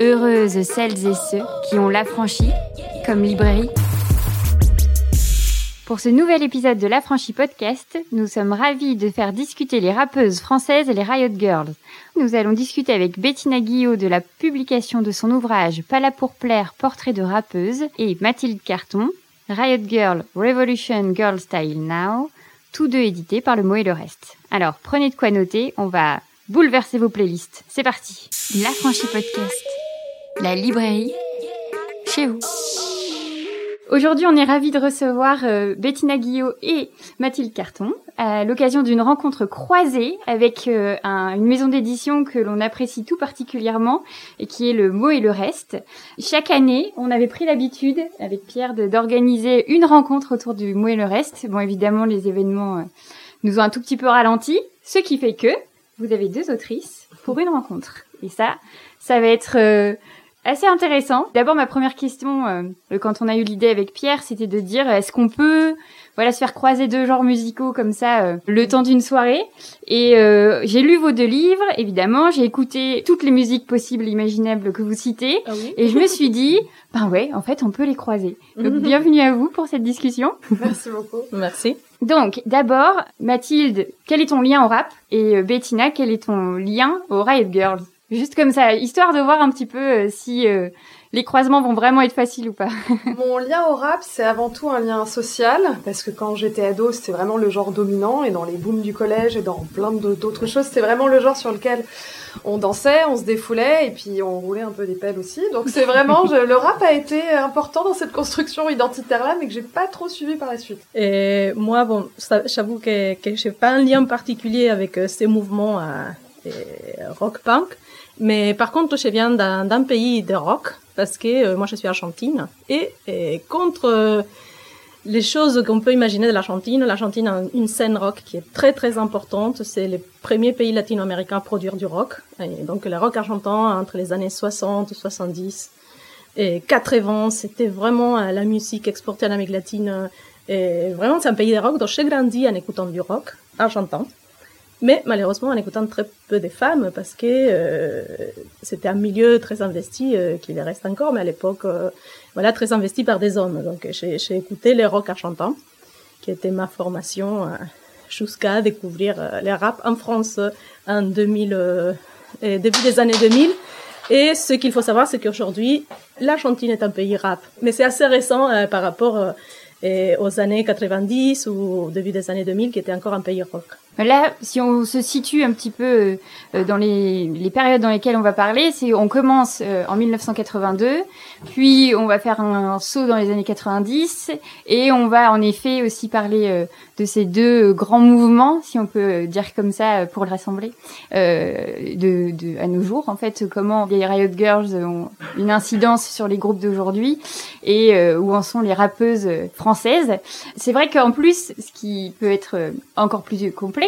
Heureuses celles et ceux qui ont l'affranchi comme librairie. Pour ce nouvel épisode de l'Affranchi Podcast, nous sommes ravis de faire discuter les rappeuses françaises et les Riot Girls. Nous allons discuter avec Bettina Guillot de la publication de son ouvrage Pas là pour plaire, portrait de rappeuse et Mathilde Carton, Riot Girl, Revolution Girl Style Now, tous deux édités par Le Mot et le Reste. Alors, prenez de quoi noter, on va bouleverser vos playlists. C'est parti L'Affranchi Podcast, la librairie, chez vous. Aujourd'hui, on est ravis de recevoir euh, Bettina Guillot et Mathilde Carton à l'occasion d'une rencontre croisée avec euh, un- une maison d'édition que l'on apprécie tout particulièrement et qui est le mot et le reste. Chaque année, on avait pris l'habitude avec Pierre d'organiser une rencontre autour du mot et le reste. Bon, évidemment, les événements euh, nous ont un tout petit peu ralenti, ce qui fait que vous avez deux autrices pour une rencontre. Et ça, ça va être assez intéressant. D'abord, ma première question, euh, quand on a eu l'idée avec Pierre, c'était de dire est-ce qu'on peut voilà se faire croiser deux genres musicaux comme ça euh, le temps d'une soirée? Et euh, j'ai lu vos deux livres évidemment j'ai écouté toutes les musiques possibles et imaginables que vous citez Ah oui. et je me suis dit ben ouais en fait on peut les croiser donc Mhm. bienvenue à vous pour cette discussion Merci beaucoup. Merci. donc d'abord Mathilde quel est ton lien au rap? Et euh, Bettina quel est ton lien aux Riot Girls? Juste comme ça histoire de voir un petit peu euh, si euh, les croisements vont vraiment être faciles ou pas Mon lien au rap, c'est avant tout un lien social, parce que quand j'étais ado, c'était vraiment le genre dominant, et dans les booms du collège et dans plein d'autres choses, c'était vraiment le genre sur lequel on dansait, on se défoulait, et puis on roulait un peu des pelles aussi. Donc c'est vraiment, je- le rap a été important dans cette construction identitaire-là, mais que j'ai pas trop suivi par la suite. Et moi, bon, j'avoue que, que j'ai pas un lien particulier avec euh, ces mouvements euh, euh, rock punk. Mais par contre, je viens d'un pays de rock parce que euh, moi, je suis argentine. Et, contre euh, les choses qu'on peut imaginer de l'Argentine, l'Argentine a une scène rock qui est très très importante. C'est le premier pays latino-américain à produire du rock. Donc le rock argentin entre les années 60, 70 et 80, c'était vraiment euh, la musique exportée en Amérique latine. Et vraiment, c'est un pays de rock. Donc j'ai grandi en écoutant du rock argentin. Mais malheureusement, en écoutant très peu de femmes, parce que euh, c'était un milieu très investi, euh, qui le reste encore, mais à l'époque, euh, voilà, très investi par des hommes. Donc j'ai j'ai écouté les rock argentins, qui était ma formation euh, jusqu'à découvrir les rap en France en 2000, euh, et début des années 2000. Et ce qu'il faut savoir, c'est qu'aujourd'hui, l'Argentine est un pays rap. Mais c'est assez récent par rapport aux années 90 ou début des années 2000, qui était encore un pays rock. Là, si on se situe un petit peu euh, dans les, les périodes dans lesquelles on va parler, c'est on commence euh, en 1982, puis on va faire un, saut dans les années 90, et on va en effet aussi parler euh, de ces deux grands mouvements, si on peut dire comme ça, euh, pour le rassembler, euh, de, de, à nos jours, en fait, comment les Riot Girls ont une incidence sur les groupes d'aujourd'hui, et euh, où en sont les rappeuses euh, françaises. C'est vrai qu'en plus, ce qui peut être euh, encore plus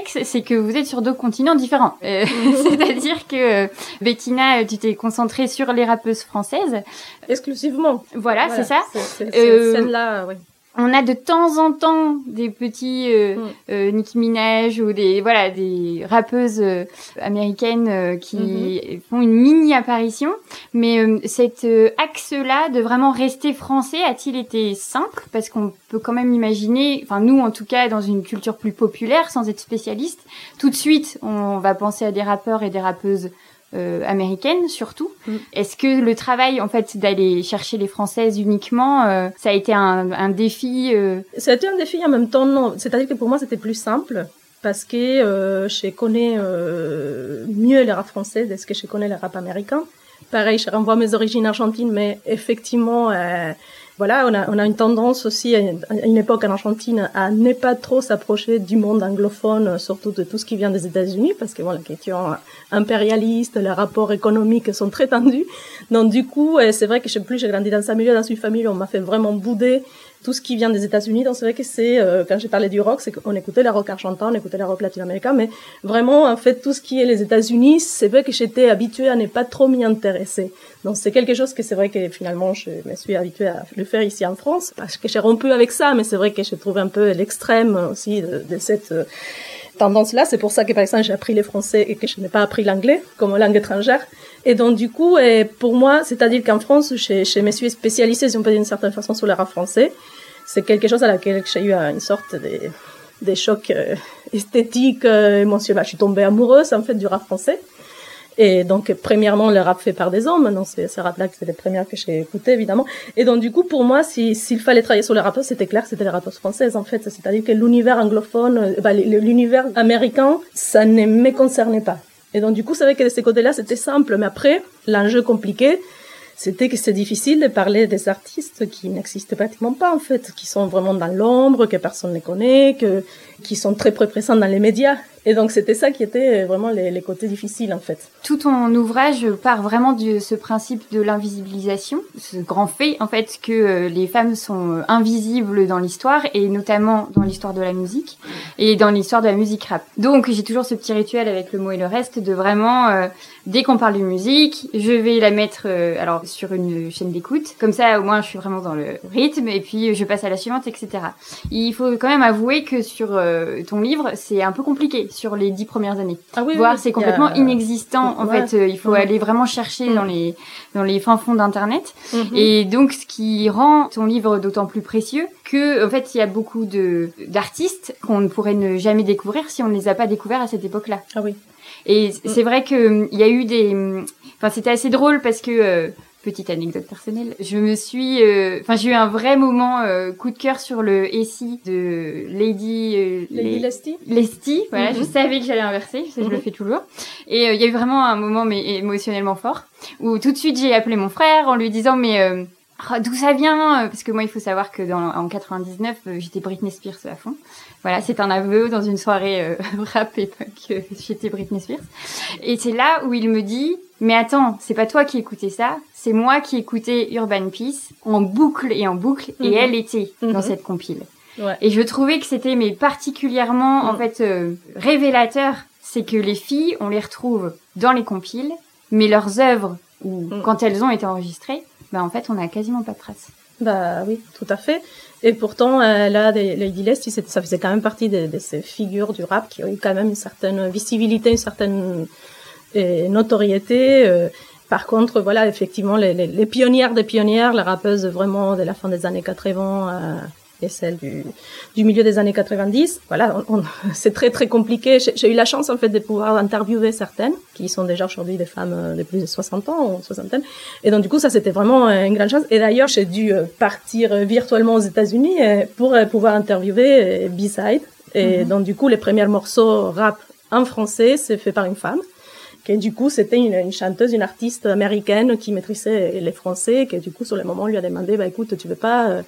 complexe, c'est que vous êtes sur deux continents différents. Euh, C'est-à-dire que euh, Bettina, tu t'es concentrée sur les rappeuses françaises. Exclusivement. Voilà, c'est ça. Euh, cette scène-là, oui. On a de temps en temps des petits euh, Mm. euh, Nicki Minaj ou des voilà des rappeuses euh, américaines euh, qui Mm-hmm. font une mini apparition. Mais euh, cet axe-là de vraiment rester français a-t-il été simple? Parce qu'on peut quand même imaginer, enfin nous en tout cas dans une culture plus populaire, sans être spécialiste, tout de suite on va penser à des rappeurs et des rappeuses euh, américaines surtout. Mm. Est-ce que le travail en fait d'aller chercher les françaises uniquement, euh, ça a été un, un défi euh, C'était un défi en même temps, non. C'est-à-dire que pour moi, c'était plus simple parce que euh, je connais euh, mieux le rap français de ce que je connais le rap américain. Pareil, je renvoie mes origines argentines, mais effectivement, euh, voilà, on a, on a une tendance aussi à une, époque en Argentine à ne pas trop s'approcher du monde anglophone, surtout de tout ce qui vient des États-Unis, parce que bon, la question impérialiste, les rapports économiques sont très tendus. Donc du coup, euh, c'est vrai que je plus, j'ai grandi dans un milieu, dans une famille où on m'a fait vraiment bouder tout ce qui vient des États-Unis. Donc c'est vrai que c'est euh, quand j'ai parlé du rock, c'est qu'on écoutait le rock argentin, on écoutait le rock latino-américain, mais vraiment en fait tout ce qui est les États-Unis, c'est vrai que j'étais habituée à ne pas trop m'y intéresser. Donc c'est quelque chose que c'est vrai que finalement je me suis habituée à le faire ici en France parce que j'ai rompu avec ça, mais c'est vrai que j'ai trouvé un peu l'extrême aussi de, de cette euh, tendance-là. C'est pour ça que, par exemple, j'ai appris le français et que je n'ai pas appris l'anglais comme langue étrangère. Et donc, du coup, pour moi, c'est-à-dire qu'en France, je, je me suis spécialisée, si on peut dire d'une certaine façon, sur le rap français. C'est quelque chose à laquelle j'ai eu une sorte de, des chocs euh, esthétiques, euh, émotionnels. Je suis tombée amoureuse, en fait, du rap français. Et donc, premièrement, le rap fait par des hommes. Non, c'est ce rap-là que c'est les premières que j'ai écoutées, évidemment. Et donc, du coup, pour moi, s'il fallait travailler sur les rappeurs, c'était clair, c'était les rappeurs françaises, en fait. C'est-à-dire que l'univers anglophone, euh, bah, l'univers américain, ça ne me concernait pas. Et donc, du coup, c'est vrai que de ces côtés-là, c'était simple. Mais après, l'enjeu compliqué, c'était que c'est difficile de parler des artistes qui n'existent pratiquement pas en fait, qui sont vraiment dans l'ombre, que personne ne connaît, que qui sont très peu présents dans les médias. Et donc c'était ça qui était vraiment les, les, côtés difficiles en fait. Tout ton ouvrage part vraiment de ce principe de l'invisibilisation, ce grand fait en fait que euh, les femmes sont euh, invisibles dans l'histoire et notamment dans l'histoire de la musique et dans l'histoire de la musique rap. Donc j'ai toujours ce petit rituel avec le mot et le reste de vraiment euh, dès qu'on parle de musique, je vais la mettre alors sur une chaîne d'écoute, comme ça au moins je suis vraiment dans le rythme et puis je passe à la suivante etc. Il faut quand même avouer que sur ton livre c'est un peu compliqué sur les dix premières années. Ah oui, Voir, c'est complètement inexistant. En fait, euh, il faut aller vraiment chercher mm. dans les dans les fins fonds d'internet. Mm-hmm. Et donc, ce qui rend ton livre d'autant plus précieux que, en fait, il y a beaucoup de d'artistes qu'on ne pourrait ne jamais découvrir si on ne les a pas découverts à cette époque-là. Ah oui. Et mm. c'est vrai que il y a eu des, enfin, c'était assez drôle parce que euh, petite anecdote personnelle, je me suis, euh, enfin j'ai eu un vrai moment euh, coup de cœur sur le SI de Lady euh, Lady Lesty. Lesty, voilà, je mhm. savais que j'allais inverser, je, je le mhm. fais toujours. Et il y a eu vraiment un moment mais émotionnellement fort où tout de suite j'ai appelé mon frère en lui disant mais ah, d'où ça vient Parce que moi, il faut savoir que dans, en 99, j'étais Britney Spears à fond. Voilà, c'est un aveu dans une soirée euh, rap et que j'étais Britney Spears. Et c'est là où il me dit, mais attends, c'est pas toi qui écoutais ça, c'est moi qui écoutais Urban Peace en boucle et en boucle, et mhm. elle était dans mhm. cette compile. Ouais. Et je trouvais que c'était mais particulièrement en mhm. fait euh, révélateur, c'est que les filles, on les retrouve dans les compiles, mais leurs œuvres ou quand elles ont été enregistrées, bah en fait on n'a quasiment pas de traces. Bah oui, tout à fait. Et pourtant, euh, là, Lady Leslie, ça faisait quand même partie de, de, ces figures du rap qui ont eu quand même une certaine visibilité, une certaine euh, notoriété. Euh. par contre, voilà, effectivement, les, les, les, pionnières des pionnières, les rappeuses vraiment de la fin des années 80, et celle du, du milieu des années 90. Voilà, c'est très très compliqué. J'ai eu la chance en fait de pouvoir interviewer certaines qui sont déjà aujourd'hui des femmes euh, de plus de 60 ans ou soixantaine. Et donc du coup ça c'était vraiment euh, une grande chance. Et d'ailleurs j'ai dû euh, partir virtuellement aux États-Unis pour pouvoir interviewer B-side. Et mhm. donc du coup les premiers morceaux rap en français c'est fait par une femme. Et du coup, c'était une, une, chanteuse, une artiste américaine qui maîtrisait les français, qui du coup, sur le moment, lui a demandé, bah écoute, tu veux pas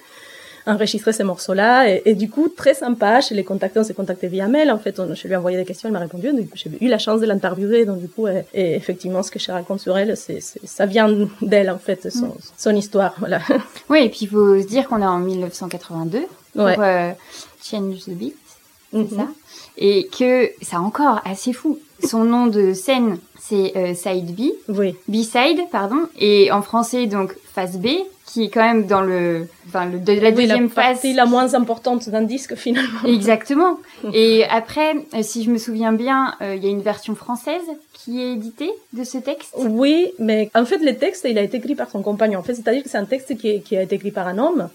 enregistrer ces morceaux-là? Et, et, du coup, très sympa, je l'ai contacté, on s'est contacté via mail. En fait, on, je lui ai envoyé des questions, elle m'a répondu. J'ai eu la chance de l'interviewer. Donc, du coup, et, et, effectivement, ce que je raconte sur elle, c'est, ça vient d'elle, en fait, son, mm. son, histoire. Voilà. Oui, et puis il faut se dire qu'on est en 1982 pour ouais. euh, Change the Beat, c'est mm-hmm. ça? Et que c'est encore assez fou. Son nom de scène, c'est euh, Side B. Oui. B-side, pardon. Et en français, donc, face B qui est quand même dans le, enfin, le, de la deuxième phase. C'est la moins importante d'un disque finalement. Exactement. Et après, euh, si je me souviens bien, euh, il y a une version française qui est éditée de ce texte. Oui, mais en fait, le texte, il a été écrit par son compagnon. En fait, c'est-à-dire que c'est un texte qui, est, qui a été écrit par un homme.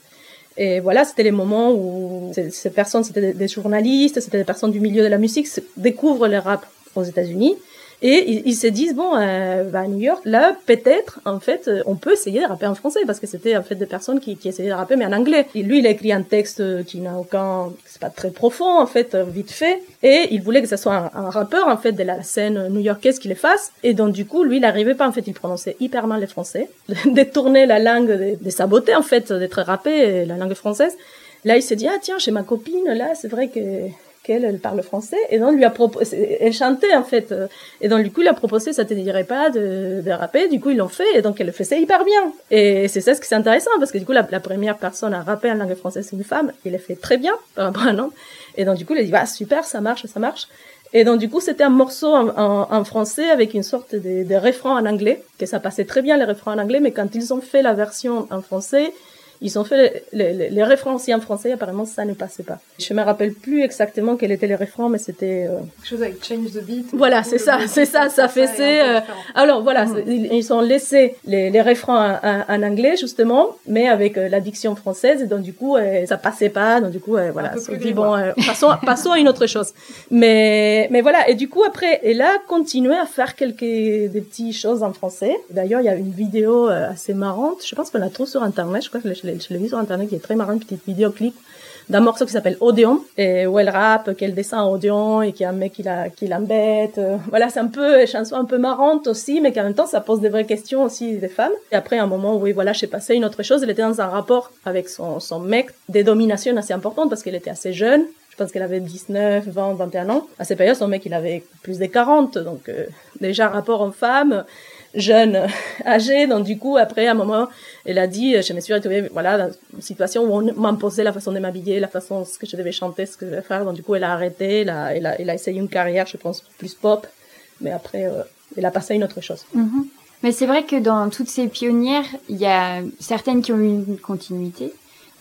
Et voilà, c'était les moments où ces personnes, c'était des journalistes, c'était des personnes du milieu de la musique, découvrent le rap aux États-Unis et ils, se disent bon, euh, bah, à New York, là peut-être en fait, euh, on peut essayer de rapper en français parce que c'était en fait des personnes qui, qui essayaient de rapper mais en anglais. Et lui, il a écrit un texte qui n'a aucun, c'est pas très profond en fait, euh, vite fait. Et il voulait que ce soit un, un rappeur en fait de la scène new-yorkaise qui le fasse. Et donc du coup, lui, il n'arrivait pas en fait, il prononçait hyper mal le français, détourner la langue, de, de saboter en fait, d'être rappé la langue française. Là, il s'est dit ah tiens, chez ma copine là, c'est vrai que elle parle français, et donc lui a proposé, elle chantait en fait, et donc du coup il a proposé, ça te dirait pas de, rapper, du coup ils l'ont fait, et donc elle le faisait hyper bien. Et c'est ça ce qui est intéressant, parce que du coup la, première personne à rapper en langue française c'est une femme, il le fait très bien par rapport à un homme, et donc du coup il a dit, bah super, ça marche, ça marche. Et donc du coup c'était un morceau en, français avec une sorte de, de refrain en anglais, que ça passait très bien les refrains en anglais, mais quand ils ont fait la version en français, Ils ont fait les, les, les refrains aussi en français, apparemment ça ne passait pas. Je me rappelle plus exactement quel était les refrains, mais c'était... Euh... Quelque chose avec Change the Beat. Voilà, c'est ça, c'est ça, ça faisait... Euh... Alors voilà, mmh. ils ont laissé les, les refrains en, en, anglais justement, mais avec euh, la diction française, et donc du coup euh, ça passait pas, donc du coup voilà, on dit bon, passons, passons à une autre chose. Mais, mais voilà, et du coup après, elle a continué à faire quelques des petites choses en français. D'ailleurs, il y a une vidéo assez marrante, je pense qu'on la trouve sur internet, je crois que je je l'ai vu sur internet qui est très marrant, une petite vidéo clip d'un morceau qui s'appelle Odeon où elle rappe qu'elle descend Odeon et qu'il y a un mec qui la qui l'embête voilà c'est un peu une chanson un peu marrante aussi mais qu'en même temps ça pose des vraies questions aussi des femmes et après un moment où oui voilà j'ai passé une autre chose elle était dans un rapport avec son son mec des dominations assez importantes parce qu'elle était assez jeune je pense qu'elle avait 19, 20, 21 ans. À cette période, son mec, il avait plus de 40. Donc, euh, déjà, rapport homme-femme, jeune, âgé. Donc, du coup, après, à un moment, elle a dit, je me suis retrouvée, voilà, dans une situation où on m'imposait la façon de m'habiller, la façon, ce que je devais chanter, ce que je devais faire. Donc, du coup, elle a arrêté, elle a, elle a, elle a essayé une carrière, je pense, plus pop. Mais après, euh, elle a passé à une autre chose. Mm -hmm. Mais c'est vrai que dans toutes ces pionnières, il y a certaines qui ont eu une continuité,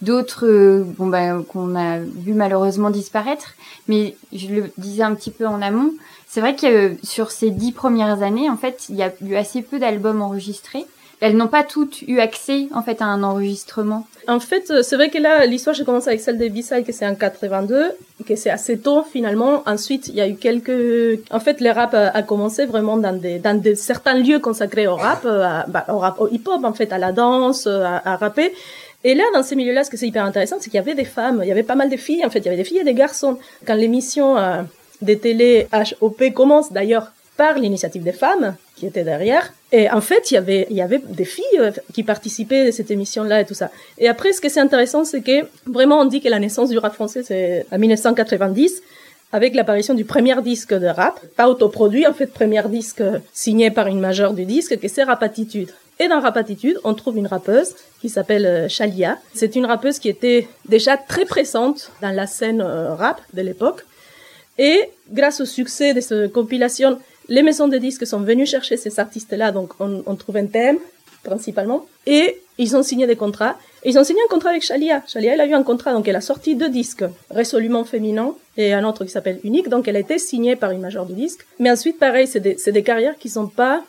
d'autres euh, bon ben qu'on a vu malheureusement disparaître mais je le disais un petit peu en amont c'est vrai que euh, sur ces dix premières années en fait il y a eu assez peu d'albums enregistrés elles n'ont pas toutes eu accès en fait à un enregistrement. En fait, c'est vrai que là, l'histoire, j'ai commencé avec celle des B-Side, que c'est en 82, que c'est assez tôt finalement. Ensuite, il y a eu quelques... En fait, le rap a, commencé vraiment dans des, dans des, certains lieux consacrés au rap, à, bah, au rap, au hip-hop en fait, à la danse, à, à rapper. Et là, dans ces milieux-là, ce que c'est hyper intéressant, c'est qu'il y avait des femmes, il y avait pas mal de filles, en fait, il y avait des filles et des garçons. Quand l'émission euh, des télé HOP commence, d'ailleurs, par l'initiative des femmes qui étaient derrière. Et en fait, il y avait, y avait des filles euh, qui participaient à cette émission-là et tout ça. Et après, ce qui est intéressant, c'est que vraiment, on dit que la naissance du rap français, c'est en 1990 avec l'apparition du premier disque de rap, pas autoproduit, en fait, premier disque signé par une majeure du disque, que c'est Rapatitude. Et dans Rapatitude, on trouve une rappeuse qui s'appelle Chalia. C'est une rappeuse qui était déjà très présente dans la scène rap de l'époque. Et grâce au succès de cette compilation, les maisons de disques sont venues chercher ces artistes-là, donc on, trouve un thème principalement, et ils ont signé des contrats. Ils ont signé un contrat avec Chalia. Chalia, elle a eu un contrat, donc elle a sorti deux disques, résolument féminins, et un autre qui s'appelle Unique, donc elle a été signée par une majeure du disque. Mais ensuite, pareil, c'est des, carrières qui sont pas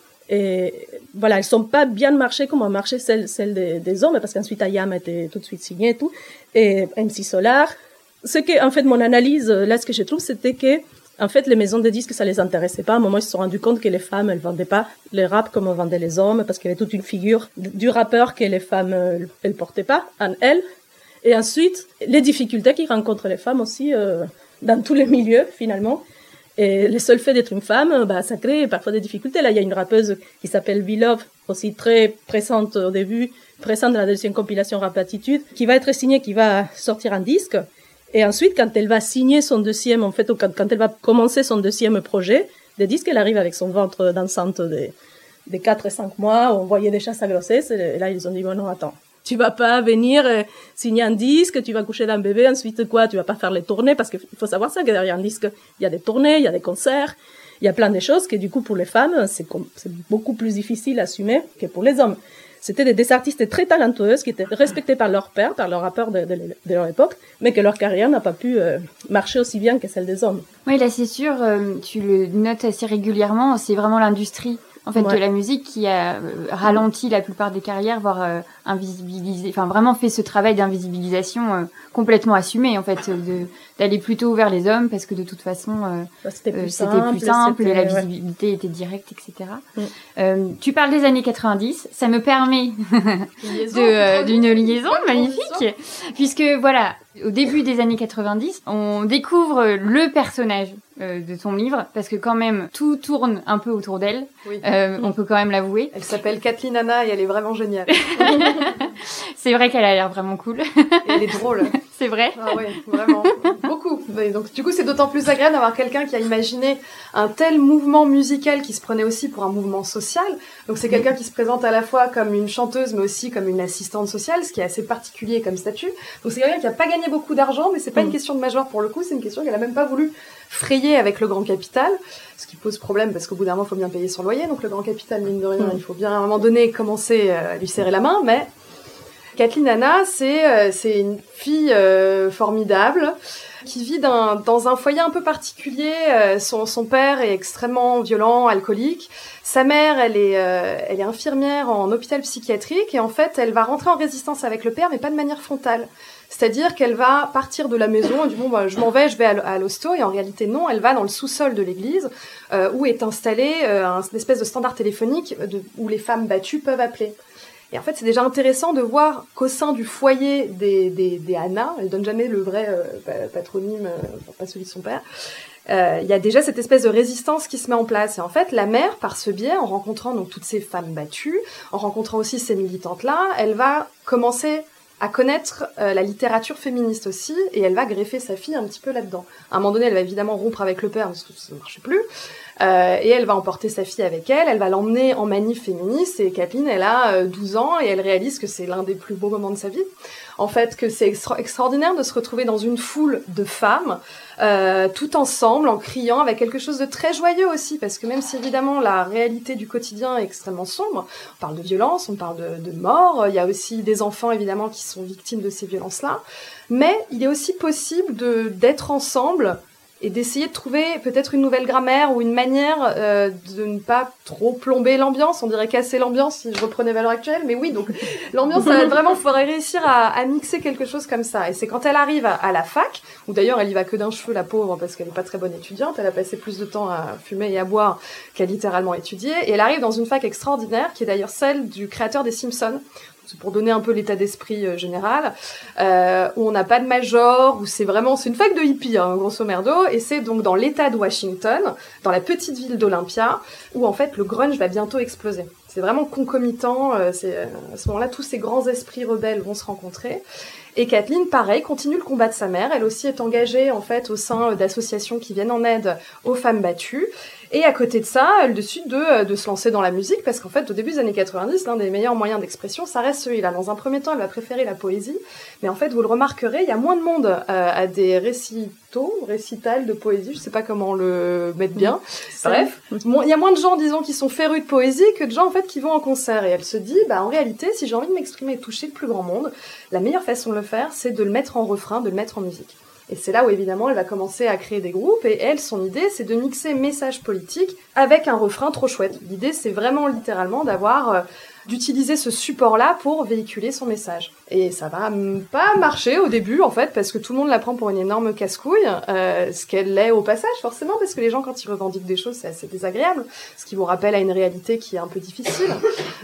voilà, elles sont pas bien marché comme ont marché celles, des, des hommes, parce qu'ensuite Ayam était tout de suite signé et tout, et MC Solar. Ce que, en fait, mon analyse, là, ce que je trouve, c'était que, en fait, les maisons de disques, ça les intéressait pas. À un moment, ils se sont rendus compte que les femmes, elles vendaient pas le rap comme on vendait les hommes, parce qu'il y avait toute une figure du rappeur que les femmes, elles portaient pas en elles. Et ensuite, les difficultés qu'ils rencontrent les femmes aussi, euh, dans tous les milieux, finalement. Et le seul fait d'être une femme, bah, ça crée parfois des difficultés. Là, il y a une rappeuse qui s'appelle Bilov, aussi très présente au début, présente dans la deuxième compilation Rap Attitude, qui va être signée, qui va sortir un disque. Et ensuite, quand elle va signer son deuxième, en fait, quand, elle va commencer son deuxième projet de disque, elle arrive avec son ventre d'enceinte des, des 4 et 5 mois, on voyait déjà sa grossesse. Et là, ils ont dit, bon, non, attends. Tu vas pas venir euh, signer un disque, tu vas coucher d'un bébé, ensuite quoi, tu vas pas faire les tournées, parce qu'il faut savoir ça, que derrière un disque, il y a des tournées, il y a des concerts, il y a plein de choses que du coup pour les femmes, c'est beaucoup plus difficile à assumer que pour les hommes. C'était des, artistes très talentueuses qui étaient respectés par leur père, par leur rappeur de, de, de leur époque, mais que leur carrière n'a pas pu euh, marcher aussi bien que celle des hommes. Oui, là c'est sûr, euh, tu le notes assez régulièrement, c'est vraiment l'industrie en fait ouais. de la musique qui a euh, ralenti la plupart des carrières, voire euh, invisibilisé, enfin vraiment fait ce travail d'invisibilisation euh, complètement assumé en fait, d'aller plutôt vers les hommes parce que de toute façon bah, c'était plus, plus, simple, et la visibilité ouais. était directe, etc. Mm. tu parles des années 90, ça me permet d'une liaison magnifique, puisque voilà, au début des années 90, on découvre le personnage euh, de ton livre parce que quand même tout tourne un peu autour d'elle. Oui. Euh, on peut quand même l'avouer. Elle s'appelle Kathleen Anna et elle est vraiment géniale. c'est vrai qu'elle a l'air vraiment cool. et elle est drôle. c'est vrai. Ah oui, vraiment beaucoup. Et donc du coup c'est d'autant plus agréable d'avoir quelqu'un qui a imaginé un tel mouvement musical qui se prenait aussi pour un mouvement social. Donc c'est quelqu'un qui se présente à la fois comme une chanteuse mais aussi comme une assistante sociale, ce qui est assez particulier comme statut. Donc c'est quelqu'un qui a pas gagné beaucoup d'argent, mais c'est pas mm. une question de major pour le coup, c'est une question qu'elle a même pas voulu frayer avec le grand capital, ce qui pose problème parce qu'au bout d'un moment, il faut bien payer son loyer. Donc le grand capital, mine de rien, mm. il faut bien à un moment donné commencer à lui serrer la main, mais Kathleen Anna, c'est c'est une fille formidable qui vit dans un foyer un peu particulier. son, son père est extrêmement violent, alcoolique. Sa mère, elle est, elle est infirmière en hôpital psychiatrique et en fait, elle va rentrer en résistance avec le père, mais pas de manière frontale. C'est-à-dire qu'elle va partir de la maison du bon, bah, je m'en vais, je vais à l'hosto, et en réalité non, elle va dans le sous-sol de l'église euh, où est installé euh, un espèce de standard téléphonique où les femmes battues peuvent appeler. Et en fait, c'est déjà intéressant de voir qu'au sein du foyer des, des, Anna, elle donne jamais le vrai euh, patronyme, pas celui de son père, il y a déjà cette espèce de résistance qui se met en place. Et en fait, la mère, par ce biais, en rencontrant donc toutes ces femmes battues, en rencontrant aussi ces militantes-là, elle va commencer à connaître euh, la littérature féministe aussi, et elle va greffer sa fille un petit peu là-dedans. À un moment donné, elle va évidemment rompre avec le père parce que ça ne marchait plus, euh, et elle va emporter sa fille avec elle, elle va l'emmener en manif féministe, et Kathleen, elle a 12 euh, ans, et elle réalise que c'est l'un des plus beaux moments de sa vie. En fait, que c'est extraordinaire de se retrouver dans une foule de femmes, euh, tout ensemble, en criant, avec quelque chose de très joyeux aussi, parce que même si évidemment la réalité du quotidien est extrêmement sombre, on parle de violence, on parle de, de mort, il y a aussi des enfants évidemment qui sont victimes de ces violences-là, mais il est aussi possible de d'être ensemble et d'essayer de trouver peut-être une nouvelle grammaire ou une manière euh, de ne pas trop plomber l'ambiance. On dirait casser l'ambiance si je reprenais valeur actuelle, mais oui, donc l'ambiance, vraiment, il faudrait réussir à, à, mixer quelque chose comme ça. Et c'est quand elle arrive à, la fac, où d'ailleurs elle y va que d'un cheveu, la pauvre, parce qu'elle n'est pas très bonne étudiante, elle a passé plus de temps à fumer et à boire qu'à littéralement étudier, et elle arrive dans une fac extraordinaire, qui est d'ailleurs celle du créateur des Simpsons, pour donner un peu l'état d'esprit euh, général, euh, où on n'a pas de major, où c'est vraiment, c'est une fac de hippie, hein, grosso merdo, et c'est donc dans l'état de Washington, dans la petite ville d'Olympia, où en fait le grunge va bientôt exploser. C'est vraiment concomitant, euh, c'est à ce moment-là tous ces grands esprits rebelles vont se rencontrer. Et Kathleen, pareil, continue le combat de sa mère. Elle aussi est engagée en fait au sein d'associations qui viennent en aide aux femmes battues. Et à côté de ça, elle décide de, euh, de se lancer dans la musique parce qu'en fait, au début des années 90, l'un des meilleurs moyens d'expression, ça reste celui-là. Dans un premier temps, elle va préférer la poésie, mais en fait, vous le remarquerez, il y a moins de monde euh, à des récitaux, récitals de poésie, je sais pas comment le mettre bien. Bref, il y a moins de gens, disons, qui sont férus de poésie que de gens en fait qui vont en concert. Et elle se dit, bah en réalité, si j'ai envie de m'exprimer et toucher le plus grand monde, la meilleure façon de le faire, c'est de le mettre en refrain, de le mettre en musique. Et c'est là où évidemment elle va commencer à créer des groupes et elle, son idée, c'est de mixer message politique avec un refrain trop chouette. L'idée, c'est vraiment littéralement d'avoir euh, d'utiliser ce support-là pour véhiculer son message. Et ça va pas marcher au début, en fait, parce que tout le monde la prend pour une énorme casse-couille, euh, ce qu'elle l'est au passage, forcément, parce que les gens, quand ils revendiquent des choses, c'est assez désagréable, ce qui vous rappelle à une réalité qui est un peu difficile.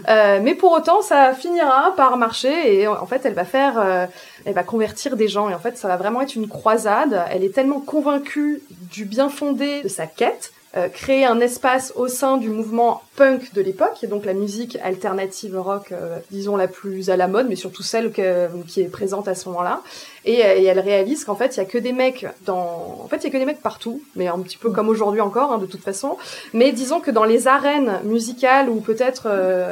Euh, mais pour autant, ça finira par marcher, et en fait, elle va faire, euh, elle va convertir des gens, et en fait, ça va vraiment être une croisade. Elle est tellement convaincue du bien fondé de sa quête, euh, créer un espace au sein du mouvement punk de l'époque, et donc la musique alternative rock, euh, disons la plus à la mode, mais surtout celle qui est présente à ce moment-là. Et, euh, et, elle réalise qu'en fait, il y a que des mecs dans, en fait, il y a que des mecs partout, mais un petit peu comme aujourd'hui encore, hein, de toute façon. Mais disons que dans les arènes musicales où peut-être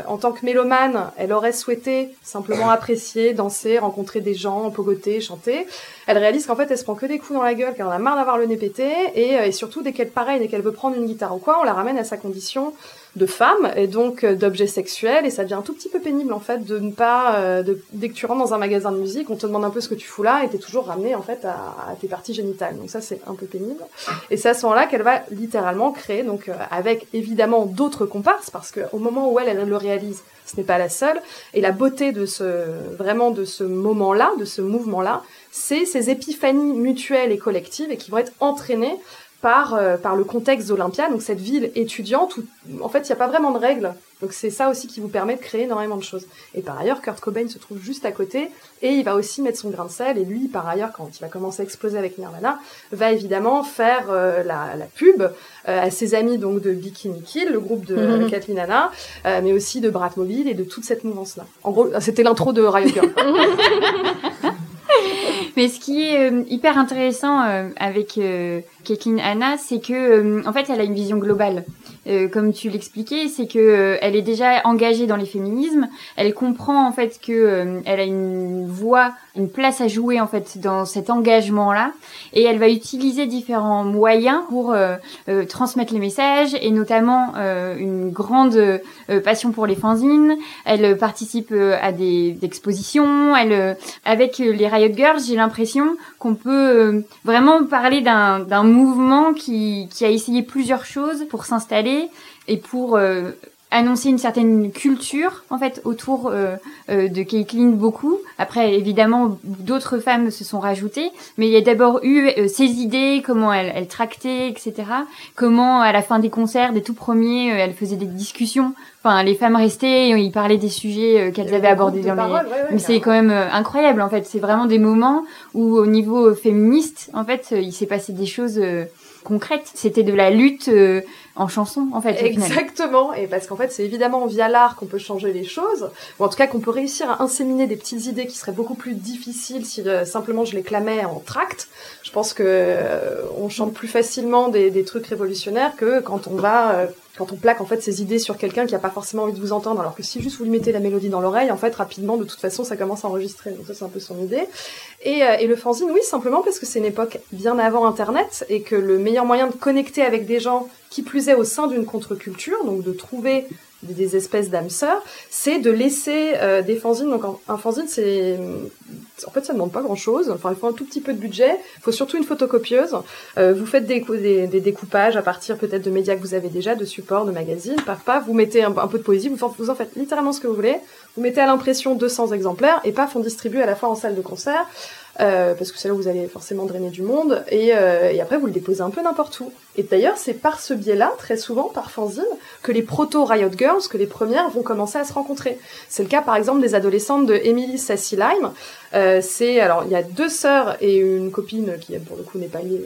en tant que mélomane, elle aurait souhaité simplement apprécier, danser, rencontrer des gens, pogoter, chanter, elle réalise qu'en fait, elle se prend que des coups dans la gueule, qu'elle en a marre d'avoir le nez pété, et, et surtout dès qu'elle pareil, dès qu'elle veut prendre une guitare ou quoi, on la ramène à sa condition de femme et donc euh, d'objet sexuel et ça devient un tout petit peu pénible en fait de ne pas euh, dès que tu rentres dans un magasin de musique on te demande un peu ce que tu fous là et t'es toujours ramené en fait à, tes parties génitales. Donc ça c'est un peu pénible. Et c'est à ce moment-là qu'elle va littéralement créer donc euh, avec évidemment d'autres comparses parce que au moment où elle, elle le réalise ce n'est pas la seule. Et la beauté de ce vraiment de ce moment-là de ce mouvement-là c'est ces épiphanies mutuelles et collectives et qui vont être entraînées par, euh, par le contexte d'Olympia, donc cette ville étudiante où en fait il n'y a pas vraiment de règles. Donc c'est ça aussi qui vous permet de créer énormément de choses. Et par ailleurs, Kurt Cobain se trouve juste à côté et il va aussi mettre son grain de sel. Et lui, par ailleurs, quand il va commencer à exploser avec Nirvana, va évidemment faire euh, la, la, pub euh, à ses amis donc de Bikini Kill, le groupe de mm Kathleen Anna, mais aussi de Bratmobile et de toute cette mouvance-là. En gros, c'était l'intro de Riot Girl. mais ce qui est hyper intéressant avec Kathleen Anna, c'est que euh, en fait, elle a une vision globale. Euh, comme tu l'expliquais, c'est que euh, elle est déjà engagée dans les féminismes. Elle comprend en fait que elle a une voix, une place à jouer en fait dans cet engagement-là, et elle va utiliser différents moyens pour transmettre les messages, et notamment une grande passion pour les fanzines. Elle participe à des expositions. Elle, avec les Riot Girls, j'ai l'impression qu'on peut vraiment parler d'un mouvement qui, qui a essayé plusieurs choses pour s'installer et pour euh, annoncer une certaine culture en fait autour euh, euh, de Caitlyn beaucoup. Après évidemment d'autres femmes se sont rajoutées, mais il y a d'abord eu ses idées, comment elle, elle tractait, etc. Comment à la fin des concerts, des tout premiers, elle faisait des discussions. Enfin, les femmes restaient, ils parlaient des sujets qu'elles avaient abordés dans les. mais c'est quand même incroyable en fait. C'est vraiment des moments où au niveau féministe, en fait, il s'est passé des choses concrète. C'était de la lutte euh, en chanson, en fait. Exactement. Et parce qu'en fait, c'est évidemment via l'art qu'on peut changer les choses, ou en tout cas qu'on peut réussir à inséminer des petites idées qui seraient beaucoup plus difficiles si euh, simplement je les clamais en tract. Je pense que euh, on chante plus facilement des, des, trucs révolutionnaires que quand on va quand on plaque en fait ses idées sur quelqu'un qui a pas forcément envie de vous entendre, alors que si juste vous lui mettez la mélodie dans l'oreille, en fait rapidement de toute façon ça commence à enregistrer. Donc ça c'est un peu son idée. Et, euh, et le fanzine, oui, simplement parce que c'est une époque bien avant Internet et que le meilleur moyen de connecter avec des gens qui plus est au sein d'une contre-culture, donc de trouver des espèces d'âmes sœurs, c'est de laisser euh, des fanzines. Donc un, fanzine, c'est en fait ça demande pas grand chose. Enfin, il faut un tout petit peu de budget. Il faut surtout une photocopieuse. Euh, vous faites des, découpages à partir peut-être de médias que vous avez déjà, de supports, de magazines. Paf paf, vous mettez un, peu de poésie. Vous, vous en faites littéralement ce que vous voulez. Vous mettez à l'impression 200 exemplaires et paf, on distribue à la fois en salle de concert. Euh, parce que c'est là où vous allez forcément drainer du monde, et, euh, et après vous le déposez un peu n'importe où. Et d'ailleurs, c'est par ce biais-là, très souvent, par fanzine, que les proto-Riot Girls, que les premières vont commencer à se rencontrer. C'est le cas par exemple des adolescentes de Emily Sassy Lime. Euh, c'est alors il y a deux sœurs et une copine qui pour le coup n'est pas liée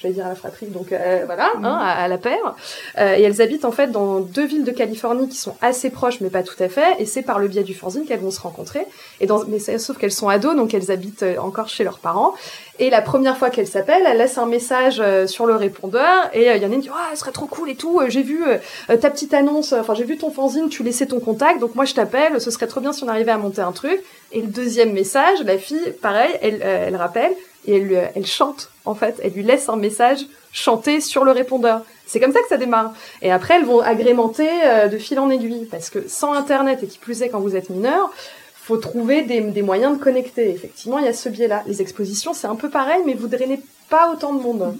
j'allais dire à la fratrie, donc euh, voilà, hein, à, la paire. Euh, et elles habitent en fait dans deux villes de Californie qui sont assez proches, mais pas tout à fait. Et c'est par le biais du fanzine qu'elles vont se rencontrer. Et dans, mais sauf qu'elles sont ados, donc elles habitent euh, encore chez leurs parents. Et la première fois qu'elles s'appellent, elles laissent un message sur le répondeur. Et il y en a une qui dit, oh, elle serait trop cool et tout. j'ai vu ta petite annonce, enfin j'ai vu ton fanzine, tu laissais ton contact, donc moi je t'appelle. Ce serait trop bien si on arrivait à monter un truc. Et le deuxième message, la fille, pareil, elle, elle rappelle et elle, elle chante en fait, elle lui laisse un message chanté sur le répondeur. C'est comme ça que ça démarre. Et après, elles vont agrémenter euh, de fil en aiguille, parce que sans Internet, et qui plus est quand vous êtes mineur, faut trouver des, moyens de connecter. Effectivement, il y a ce biais-là. Les expositions, c'est un peu pareil, mais vous drainez pas autant de monde.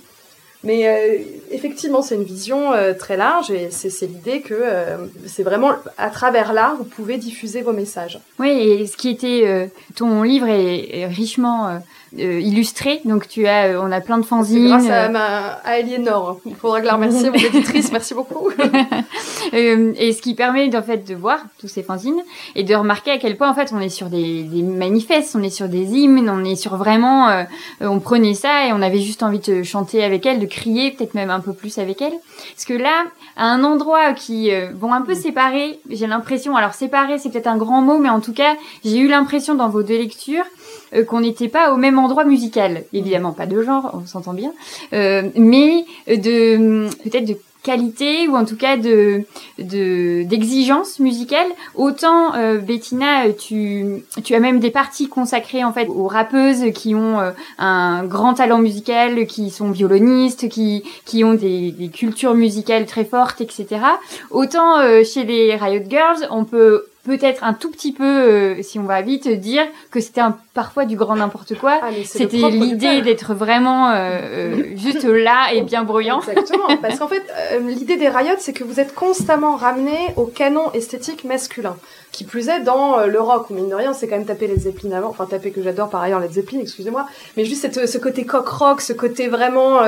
Mais euh, effectivement, c'est une vision euh, très large et c'est l'idée que c'est vraiment à travers l'art vous pouvez diffuser vos messages. Oui, et ce qui était ton livre est, richement illustré, donc tu as, on a plein de fanzines. Grâce à, ma, à Aliénor, il faudra que la remercier, mon éditrice, merci beaucoup. et ce qui permet en fait de voir tous ces fanzines et de remarquer à quel point en fait on est sur des, des manifestes, on est sur des hymnes, on est sur vraiment, on prenait ça et on avait juste envie de chanter avec elle, de crier, peut-être même un peu plus avec elle. Parce que là, à un endroit qui euh, vont un peu séparer, j'ai l'impression, alors séparer c'est peut-être un grand mot, mais en tout cas, j'ai eu l'impression dans vos deux lectures euh, qu'on n'était pas au même endroit musical. Évidemment, pas de genre, on s'entend bien, euh, mais de peut-être de qualité ou en tout cas de d'exigence musicale. Autant euh, Bettina tu tu as même des parties consacrées en fait aux rappeuses qui ont un grand talent musical qui sont violonistes qui qui ont des, cultures musicales très fortes etc autant chez les Riot Girls on peut peut-être un tout petit peu, euh, si on va vite, dire que c'était parfois du grand n'importe quoi. Ah, c'était l'idée d'être vraiment euh, euh, juste là et bien bruyant. Exactement, parce qu'en fait, l'idée des riots, c'est que vous êtes constamment ramené au canon esthétique masculin. Qui plus est dans le rock, où mine de rien, c'est quand même taper les Zeppelin avant, enfin taper que j'adore par ailleurs les Zeppelin, excusez-moi, mais juste ce côté coq rock, ce côté vraiment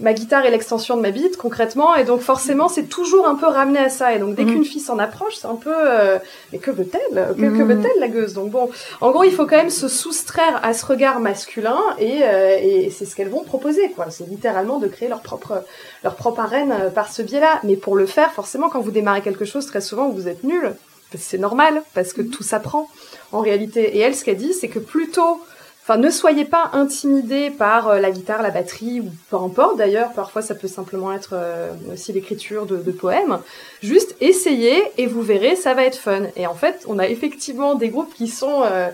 ma guitare est l'extension de ma bite concrètement. Et donc forcément c'est toujours un peu ramené à ça. Et donc dès mhm. qu'une fille s'en approche c'est un peu euh, mais que veut-elle? Que, mhm. veut-elle la gueuse? Donc bon en gros il faut quand même se soustraire à ce regard masculin et, euh, et c'est ce qu'elles vont proposer quoi. C'est littéralement de créer leur propre leur propre arène euh, par ce biais-là. Mais pour le faire forcément quand vous démarrez quelque chose très souvent vous êtes nul. C'est normal parce que mhm. tout s'apprend en réalité. Et elle ce qu'elle dit c'est que plutôt Enfin, ne soyez pas intimidés par euh, la guitare, la batterie ou peu importe d'ailleurs. Parfois, ça peut simplement être euh, aussi l'écriture de, de, poèmes. Juste essayez et vous verrez, ça va être fun. Et en fait, on a effectivement des groupes qui sont euh,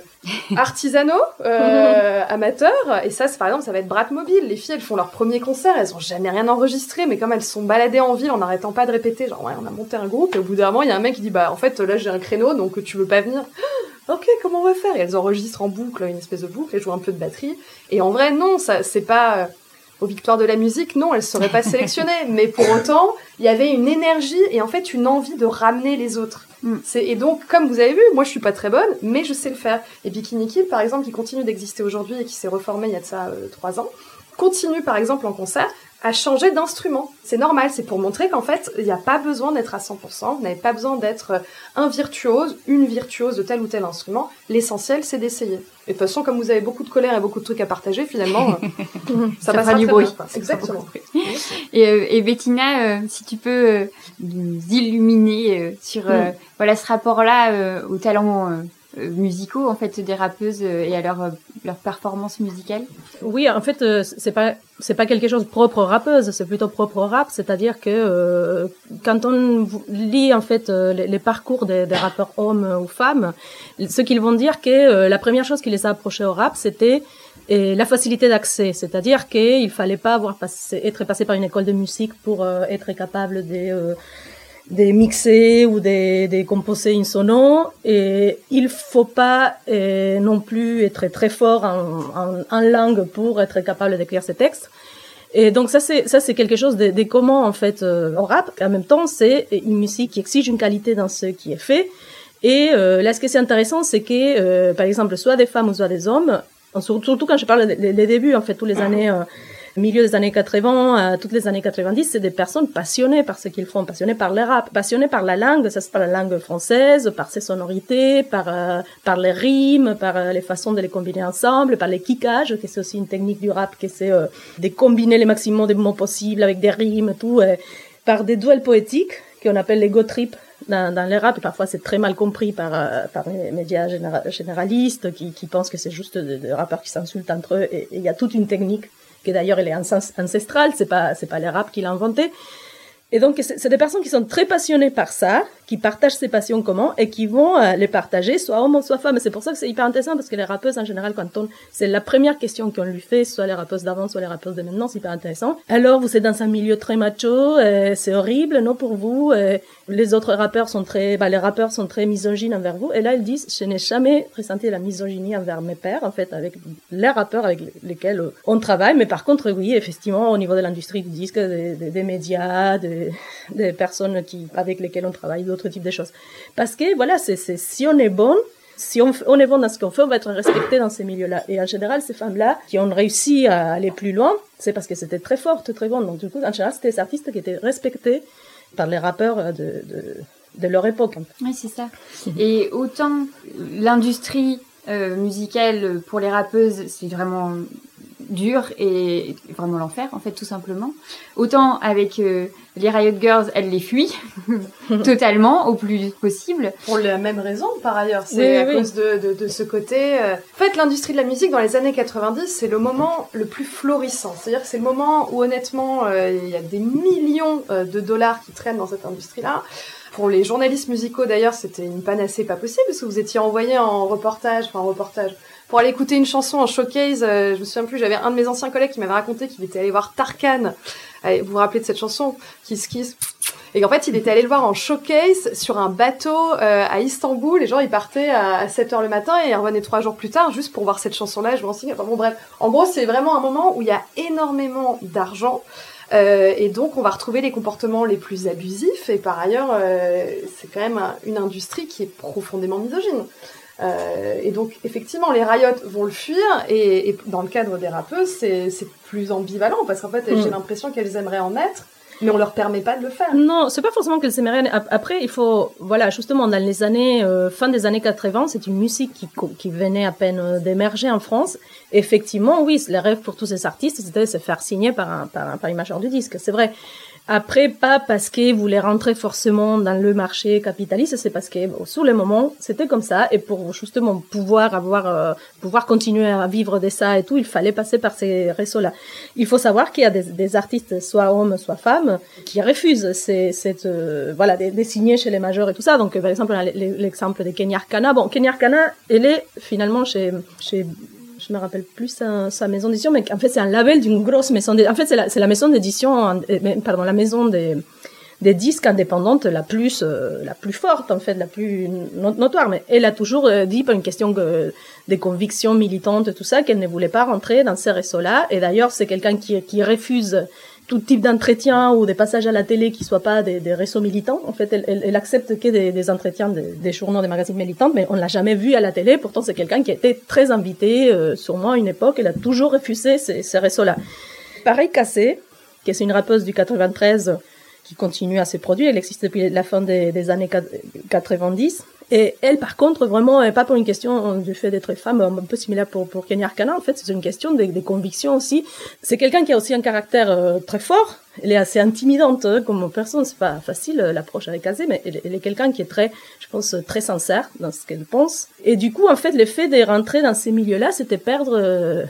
artisanaux, amateurs. Et ça, par exemple, ça va être Brat Mobile. Les filles, elles font leur premier concert, elles ont jamais rien enregistré, mais comme elles sont baladées en ville en n'arrêtant pas de répéter, genre ouais, on a monté un groupe. Et au bout d'un moment, il y a un mec qui dit bah en fait là j'ai un créneau, donc tu veux pas venir ok, comment on va faire? Et elles enregistrent en boucle, une espèce de boucle, elles jouent un peu de batterie. Et en vrai, non, ça, c'est pas euh, aux victoires de la musique, non, elles seraient pas sélectionnées. mais pour autant, il y avait une énergie et en fait une envie de ramener les autres. Mm. Et donc, comme vous avez vu, moi je suis pas très bonne, mais je sais le faire. Et Bikini Kill, par exemple, qui continue d'exister aujourd'hui et qui s'est reformé il y a de ça euh, trois ans, continue par exemple en concert à changer d'instrument. C'est normal, c'est pour montrer qu'en fait, il n'y a pas besoin d'être à 100%, vous n'avez pas besoin d'être euh, un virtuose, une virtuose de tel ou tel instrument. L'essentiel, c'est d'essayer. Et de toute façon, comme vous avez beaucoup de colère et beaucoup de trucs à partager, finalement, euh, ça, passe du bruit. Exactement. Et, euh, et, Bettina, si tu peux nous illuminer sur mm. voilà ce rapport-là au talent musicaux en fait des rappeuses euh, et à leur euh, leur performance musicale. Oui, en fait c'est pas c'est pas quelque chose propre aux rappeuses, c'est plutôt propre au rap, c'est-à-dire que quand on lit en fait les, parcours des, des, rappeurs hommes ou femmes, ce qu'ils vont dire que la première chose qui les a approchés au rap, c'était la facilité d'accès, c'est-à-dire qu'il fallait pas avoir passé, être passé par une école de musique pour être capable de des mixés ou des, des composés in sono et il faut pas euh, non plus être très fort en, en, en, langue pour être capable d'écrire ces textes. Et donc ça c'est ça c'est quelque chose de, de comment en fait euh, on rap. En même temps c'est une musique qui exige une qualité dans ce qui est fait. Et euh, là ce qui est intéressant c'est que euh, par exemple soit des femmes ou soit des hommes surtout quand je parle des, des débuts en fait tous les années milieu des années 80 à toutes les années 90, c'est des personnes passionnées par ce qu'ils font, passionnées par le rap, passionnées par la langue, ça c'est par la langue française, par ses sonorités, par euh, par les rimes, par euh, les façons de les combiner ensemble, par les kickages, qui c'est aussi une technique du rap, qui c'est euh, de combiner les maximum de mots possibles avec des rimes, tout, par des duels poétiques qu'on appelle les go trip dans, dans les rap. Parfois, c'est très mal compris par, par les médias généralistes qui, qui pensent que c'est juste des rappeurs qui s'insultent entre eux. Et il y a toute une technique que d'ailleurs elle est ancestrale, c'est pas c'est pas l'arabe qui l'a inventé. Et donc c'est des personnes qui sont très passionnées par ça, qui partagent ces passions comment et qui vont euh, les partager, soit homme, soit femme. C'est pour ça que c'est hyper intéressant parce que les rappeuses en général, quand on, c'est la première question qu'on lui fait, soit les rappeuses d'avant, soit les rappeuses de maintenant, c'est hyper intéressant. Alors vous êtes dans un milieu très macho, euh, c'est horrible, non pour vous. Euh, les autres rappeurs sont très, bah, les rappeurs sont très misogynes envers vous. Et là ils disent, je n'ai jamais ressenti la misogynie envers mes pères, en fait, avec les rappeurs avec lesquels on travaille. Mais par contre, oui, effectivement, au niveau de l'industrie du disque, des, des, des médias, des, des personnes qui avec lesquelles on travaille d'autres types de choses. Parce que voilà, c'est si on est bon, si on, on, est bon dans ce qu'on fait, on va être respecté dans ces milieux-là. Et en général, ces femmes-là qui ont réussi à aller plus loin, c'est parce que c'était très forte, très bonne. Donc du coup, en général, c'était des artistes qui étaient respectés par les rappeurs de, de, de leur époque. Oui, c'est ça. Et autant l'industrie euh, musicale pour les rappeuses, c'est vraiment dur et vraiment l'enfer en fait tout simplement. Autant avec euh, les Riot Girls, elles les fuient totalement au plus possible. Pour la même raison par ailleurs, c'est à cause de, de, de, ce côté. Euh, en fait, l'industrie de la musique dans les années 90, c'est le moment le plus florissant. C'est-à-dire que c'est le moment où honnêtement, euh, il y a des millions de dollars qui traînent dans cette industrie-là. Pour les journalistes musicaux d'ailleurs, c'était une panacée pas possible parce que vous étiez envoyés en reportage, enfin en reportage pour aller écouter une chanson en showcase. Euh, je me souviens plus, j'avais un de mes anciens collègues qui m'avait raconté qu'il était allé voir Tarkan. Vous vous rappelez de cette chanson? Kiss Kiss et qu'en fait, il était allé le voir en showcase sur un bateau euh, à Istanbul. Les gens, ils partaient à 7 heures le matin et ils revenaient trois jours plus tard juste pour voir cette chanson-là. Je me renseigne. Enfin bon, bref. En gros, c'est vraiment un moment où il y a énormément d'argent. Euh, et donc, on va retrouver les comportements les plus abusifs. Et par ailleurs, c'est quand même une industrie qui est profondément misogyne. Euh, et donc, effectivement, les Riot vont le fuir, et, et dans le cadre des rappeuses, c'est plus ambivalent, parce qu'en fait, mm. j'ai l'impression qu'elles aimeraient en être, mais on leur permet pas de le faire. Non, c'est pas forcément qu'elles aimeraient. Après, il faut, voilà, justement, dans les années, euh, fin des années 80, c'est une musique qui, qui venait à peine euh, d'émerger en France. Effectivement, oui, le rêve pour tous ces artistes, c'était de se faire signer par un, par un, par un major du disque, c'est vrai. Après, pas parce qu'ils voulaient rentrer forcément dans le marché capitaliste, c'est parce que bon, sur le moment, c'était comme ça. Et pour justement pouvoir avoir, euh, pouvoir continuer à vivre de ça et tout, il fallait passer par ces réseaux-là. Il faut savoir qu'il y a des, des, artistes, soit hommes, soit femmes, qui refusent ces, cette, euh, voilà, des, des signés chez les majeurs et tout ça. Donc, par exemple, l'exemple de Kenya Arcana. Bon, Kenya Arcana, elle est finalement chez, chez je me rappelle plus sa, maison d'édition, mais en fait c'est un label d'une grosse maison. En fait c'est la, maison d'édition, pardon, la maison des, disques indépendantes la plus euh, la plus forte en fait, la plus notoire. Mais elle a toujours euh, dit, par une question de des convictions militantes, tout ça, qu'elle ne voulait pas rentrer dans ces réseaux-là. Et d'ailleurs c'est quelqu'un qui refuse tout type d'entretien ou des passages à la télé qui soient pas des, réseaux militants. En fait, elle, accepte que des, entretiens des journaux, des magazines militants, mais on l'a jamais vu à la télé. Pourtant, c'est quelqu'un qui a été très invité, euh, sûrement à une époque. Elle a toujours refusé ces, ces réseaux-là. Pareil, Cassé, qui est une rappeuse du 93 qui continue à se produire. Elle existe depuis la fin des années 90. Et elle, par contre, vraiment, pas pour une question du fait d'être femme, un peu similaire pour, pour Kenya Arcana, en fait, c'est une question des, convictions aussi. C'est quelqu'un qui a aussi un caractère euh, très fort. Elle est assez intimidante hein, comme personne, c'est pas facile euh, l'approche avec Azé, mais elle, est quelqu'un qui est très, je pense, très sincère dans ce qu'elle pense. Et du coup, en fait, le fait de rentrer dans ces milieux-là, c'était perdre... Euh,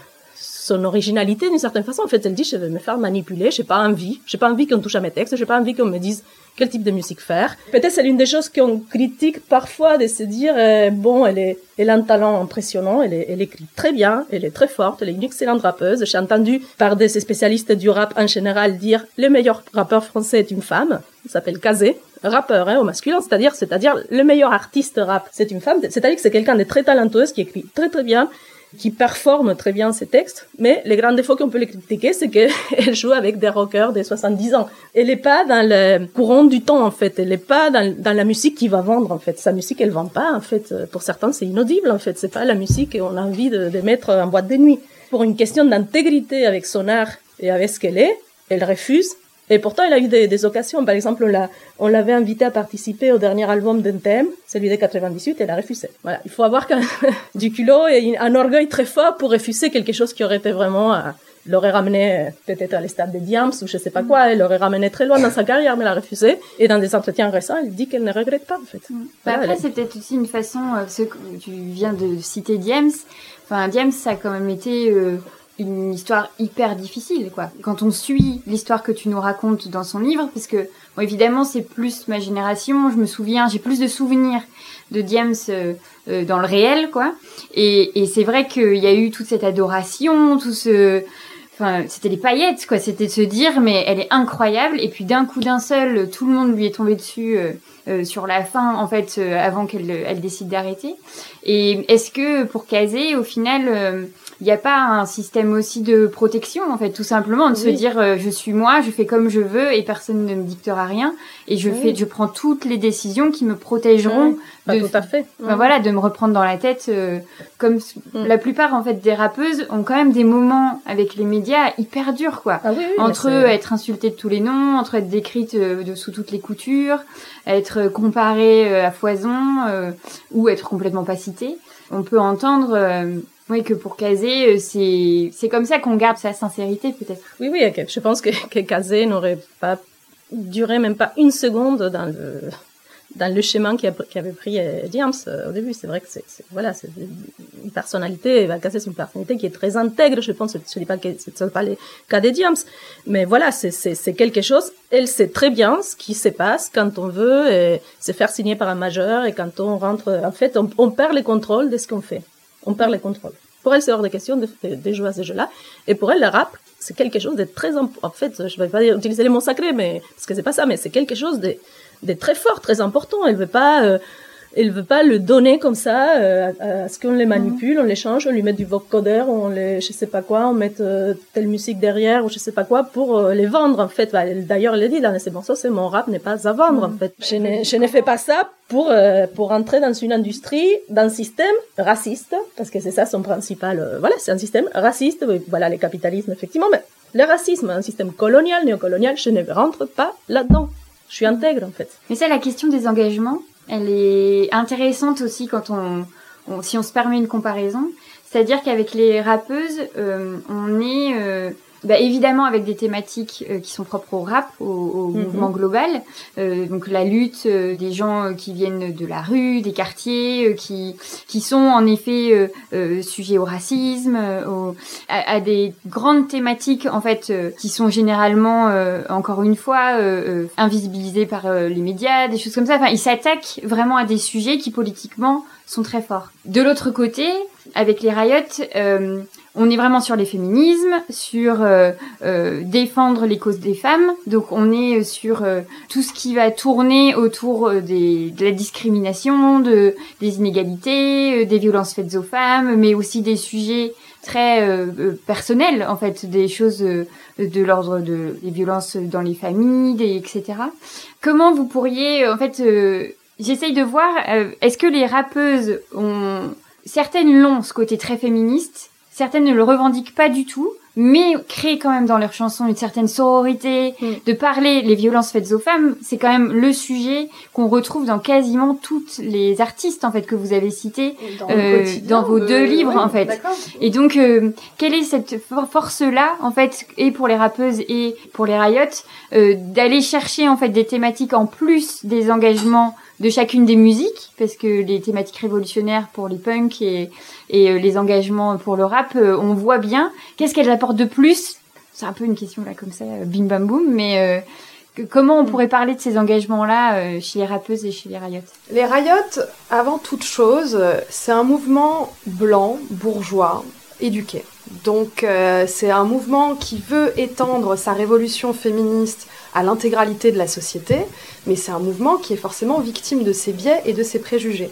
son originalité d'une certaine façon. En fait, elle dit, je vais me faire manipuler, j'ai pas envie, j'ai pas envie qu'on touche à mes textes, j'ai pas envie qu'on me dise quel type de musique faire. Peut-être c'est l'une des choses qu'on critique parfois de se dire, euh, bon, elle, est, elle a un talent impressionnant, elle, écrit très bien, elle est très forte, elle est une excellente rappeuse. J'ai entendu par des spécialistes du rap en général dire, le meilleur rappeur français est une femme, il s'appelle Kazé, rappeur hein, au masculin, c'est-à-dire c'est-à-dire le meilleur artiste rap, c'est une femme, c'est-à-dire que c'est quelqu'un de très talentueux qui écrit très très bien qui performe très bien ses textes, mais les grands défauts qu'on peut les critiquer, c'est qu'elle joue avec des rockers de 70 ans. Elle n'est pas dans le courant du temps, en fait. Elle n'est pas dans, dans, la musique qui va vendre, en fait. Sa musique, elle vend pas, en fait. Pour certains, c'est inaudible, en fait. C'est pas la musique qu'on a envie de, de mettre en boîte de nuit. Pour une question d'intégrité avec son art et avec ce qu'elle est, elle refuse et pourtant, elle a eu des, des occasions. Par exemple, on l'avait invité à participer au dernier album d'NTM, celui de 98, elle a refusé. Voilà. Il faut avoir du culot et un orgueil très fort pour refuser quelque chose qui aurait été vraiment, euh, l'aurait ramené euh, peut-être à l'estade de Diams ou je sais pas quoi, elle l'aurait ramené très loin dans sa carrière, mais elle a refusé. Et dans des entretiens récents, elle dit qu'elle ne regrette pas, en fait. Mm. Bah après, c'est peut-être aussi une façon, euh, ce que tu viens de citer Diams. Enfin, Diams, ça a quand même été, euh, une histoire hyper difficile, quoi. Quand on suit l'histoire que tu nous racontes dans son livre, parce que, bon, évidemment, c'est plus ma génération, je me souviens, j'ai plus de souvenirs de Diams euh, euh, dans le réel, quoi. Et, et c'est vrai qu'il y a eu toute cette adoration, tout ce... Enfin, c'était les paillettes, quoi. C'était de se dire, mais elle est incroyable. Et puis d'un coup d'un seul, tout le monde lui est tombé dessus euh, euh sur la fin, en fait, euh, avant qu'elle elle décide d'arrêter. Et est-ce que pour Kazé, au final il n'y a pas un système aussi de protection en fait tout simplement de oui. se dire euh, je suis moi je fais comme je veux et personne ne me dictera rien et je oui. fais je prends toutes les décisions qui me protégeront oui. De, tout à fait. ben voilà de me reprendre dans la tête euh, comme la plupart en fait des rappeuses ont quand même des moments avec les médias hyper durs quoi. Ah entre être insultées de tous les noms entre être décrite euh, de sous toutes les coutures être comparée à foison ou être complètement pas citée. On peut entendre oui, que pour Kazé, c'est c'est comme ça qu'on garde sa sincérité, peut-être. Oui, oui, je pense que, que Kazé n'aurait pas duré même pas une seconde dans le dans le chemin qu'avait pris Diams au début. C'est vrai que c'est voilà, une personnalité. Kazé, c'est une personnalité qui est très intègre. Je pense, ce n'est pas ce pas le cas de Diams, mais voilà, c'est quelque chose. Elle sait très bien ce qui se passe quand on veut et, se faire signer par un majeur et quand on rentre. En fait, on, perd le contrôle de ce qu'on fait on perd le contrôle. Pour elle, c'est hors de question de, de, jouer à ces jeux-là. Et pour elle, le rap, c'est quelque chose de très, en fait, je vais pas utiliser les mots sacrés, mais, parce que c'est pas ça, mais c'est quelque chose de, de très fort, très important. Elle veut pas, euh, elle veut pas le donner comme ça euh, à, à, ce qu'on les manipule, on les change, on lui met du vocodeur, on les je sais pas quoi, on met euh, telle musique derrière ou je sais pas quoi pour les vendre en fait. Bah, D'ailleurs, elle dit dans ses morceaux, c'est mon rap n'est pas à vendre en fait. Je n'ai je n'ai fait pas ça pour pour entrer dans une industrie, dans un système raciste parce que c'est ça son principal. voilà, c'est un système raciste. Voilà, les capitalismes effectivement, mais le racisme, un système colonial, néocolonial, je ne rentre pas là-dedans. Je suis intègre en fait. Mais c'est la question des engagements elle est intéressante aussi quand on, on si on se permet une comparaison. C'est-à-dire qu'avec les rappeuses, euh, on est euh, bah, évidemment avec des thématiques euh, qui sont propres au rap, au, au Mhm. mouvement global. Euh, donc la lutte euh, des gens euh, qui viennent de la rue, des quartiers, euh, qui qui sont en effet euh, euh, sujets au racisme, euh, au- à, à des grandes thématiques en fait euh, qui sont généralement euh, encore une fois euh, euh, invisibilisées par les médias, des choses comme ça. Enfin, ils s'attaquent vraiment à des sujets qui politiquement sont très forts. De l'autre côté, avec les riots, euh, on est vraiment sur les féminismes, sur euh, euh, défendre les causes des femmes. Donc on est sur euh, tout ce qui va tourner autour euh, des, de la discrimination, de, des inégalités, euh, des violences faites aux femmes, mais aussi des sujets très euh, euh, personnels en fait, des choses euh, de l'ordre de des violences dans les familles, des, etc. Comment vous pourriez en fait euh, J'essaye de voir, euh, est-ce que les rappeuses ont... Certaines l'ont, ce côté très féministe, certaines ne le revendiquent pas du tout, mais créent quand même dans leurs chansons une certaine sororité, Mm. de parler les violences faites aux femmes, c'est quand même le sujet qu'on retrouve dans quasiment toutes les artistes en fait que vous avez cités. Dans, Euh, dans vos de- deux livres, ouais, en fait. Et donc, euh, quelle est cette for- force-là, en fait, et pour les rappeuses et pour les riots, euh, d'aller chercher en fait des thématiques en plus des engagements de chacune des musiques, parce que les thématiques révolutionnaires pour les punks et, euh, les engagements pour le rap, euh, on voit bien qu'est-ce qu'elles apportent de plus? C'est un peu une question là comme ça, euh, bim bam boum, mais comment on pourrait parler de ces engagements-là chez les rappeuses et chez les riots? Les riots, avant toute chose, c'est un mouvement blanc, bourgeois, éduqué. Donc euh, c'est un mouvement qui veut étendre sa révolution féministe à l'intégralité de la société, mais c'est un mouvement qui est forcément victime de ses biais et de ses préjugés.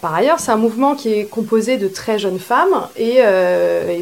Par ailleurs, c'est un mouvement qui est composé de très jeunes femmes et, euh,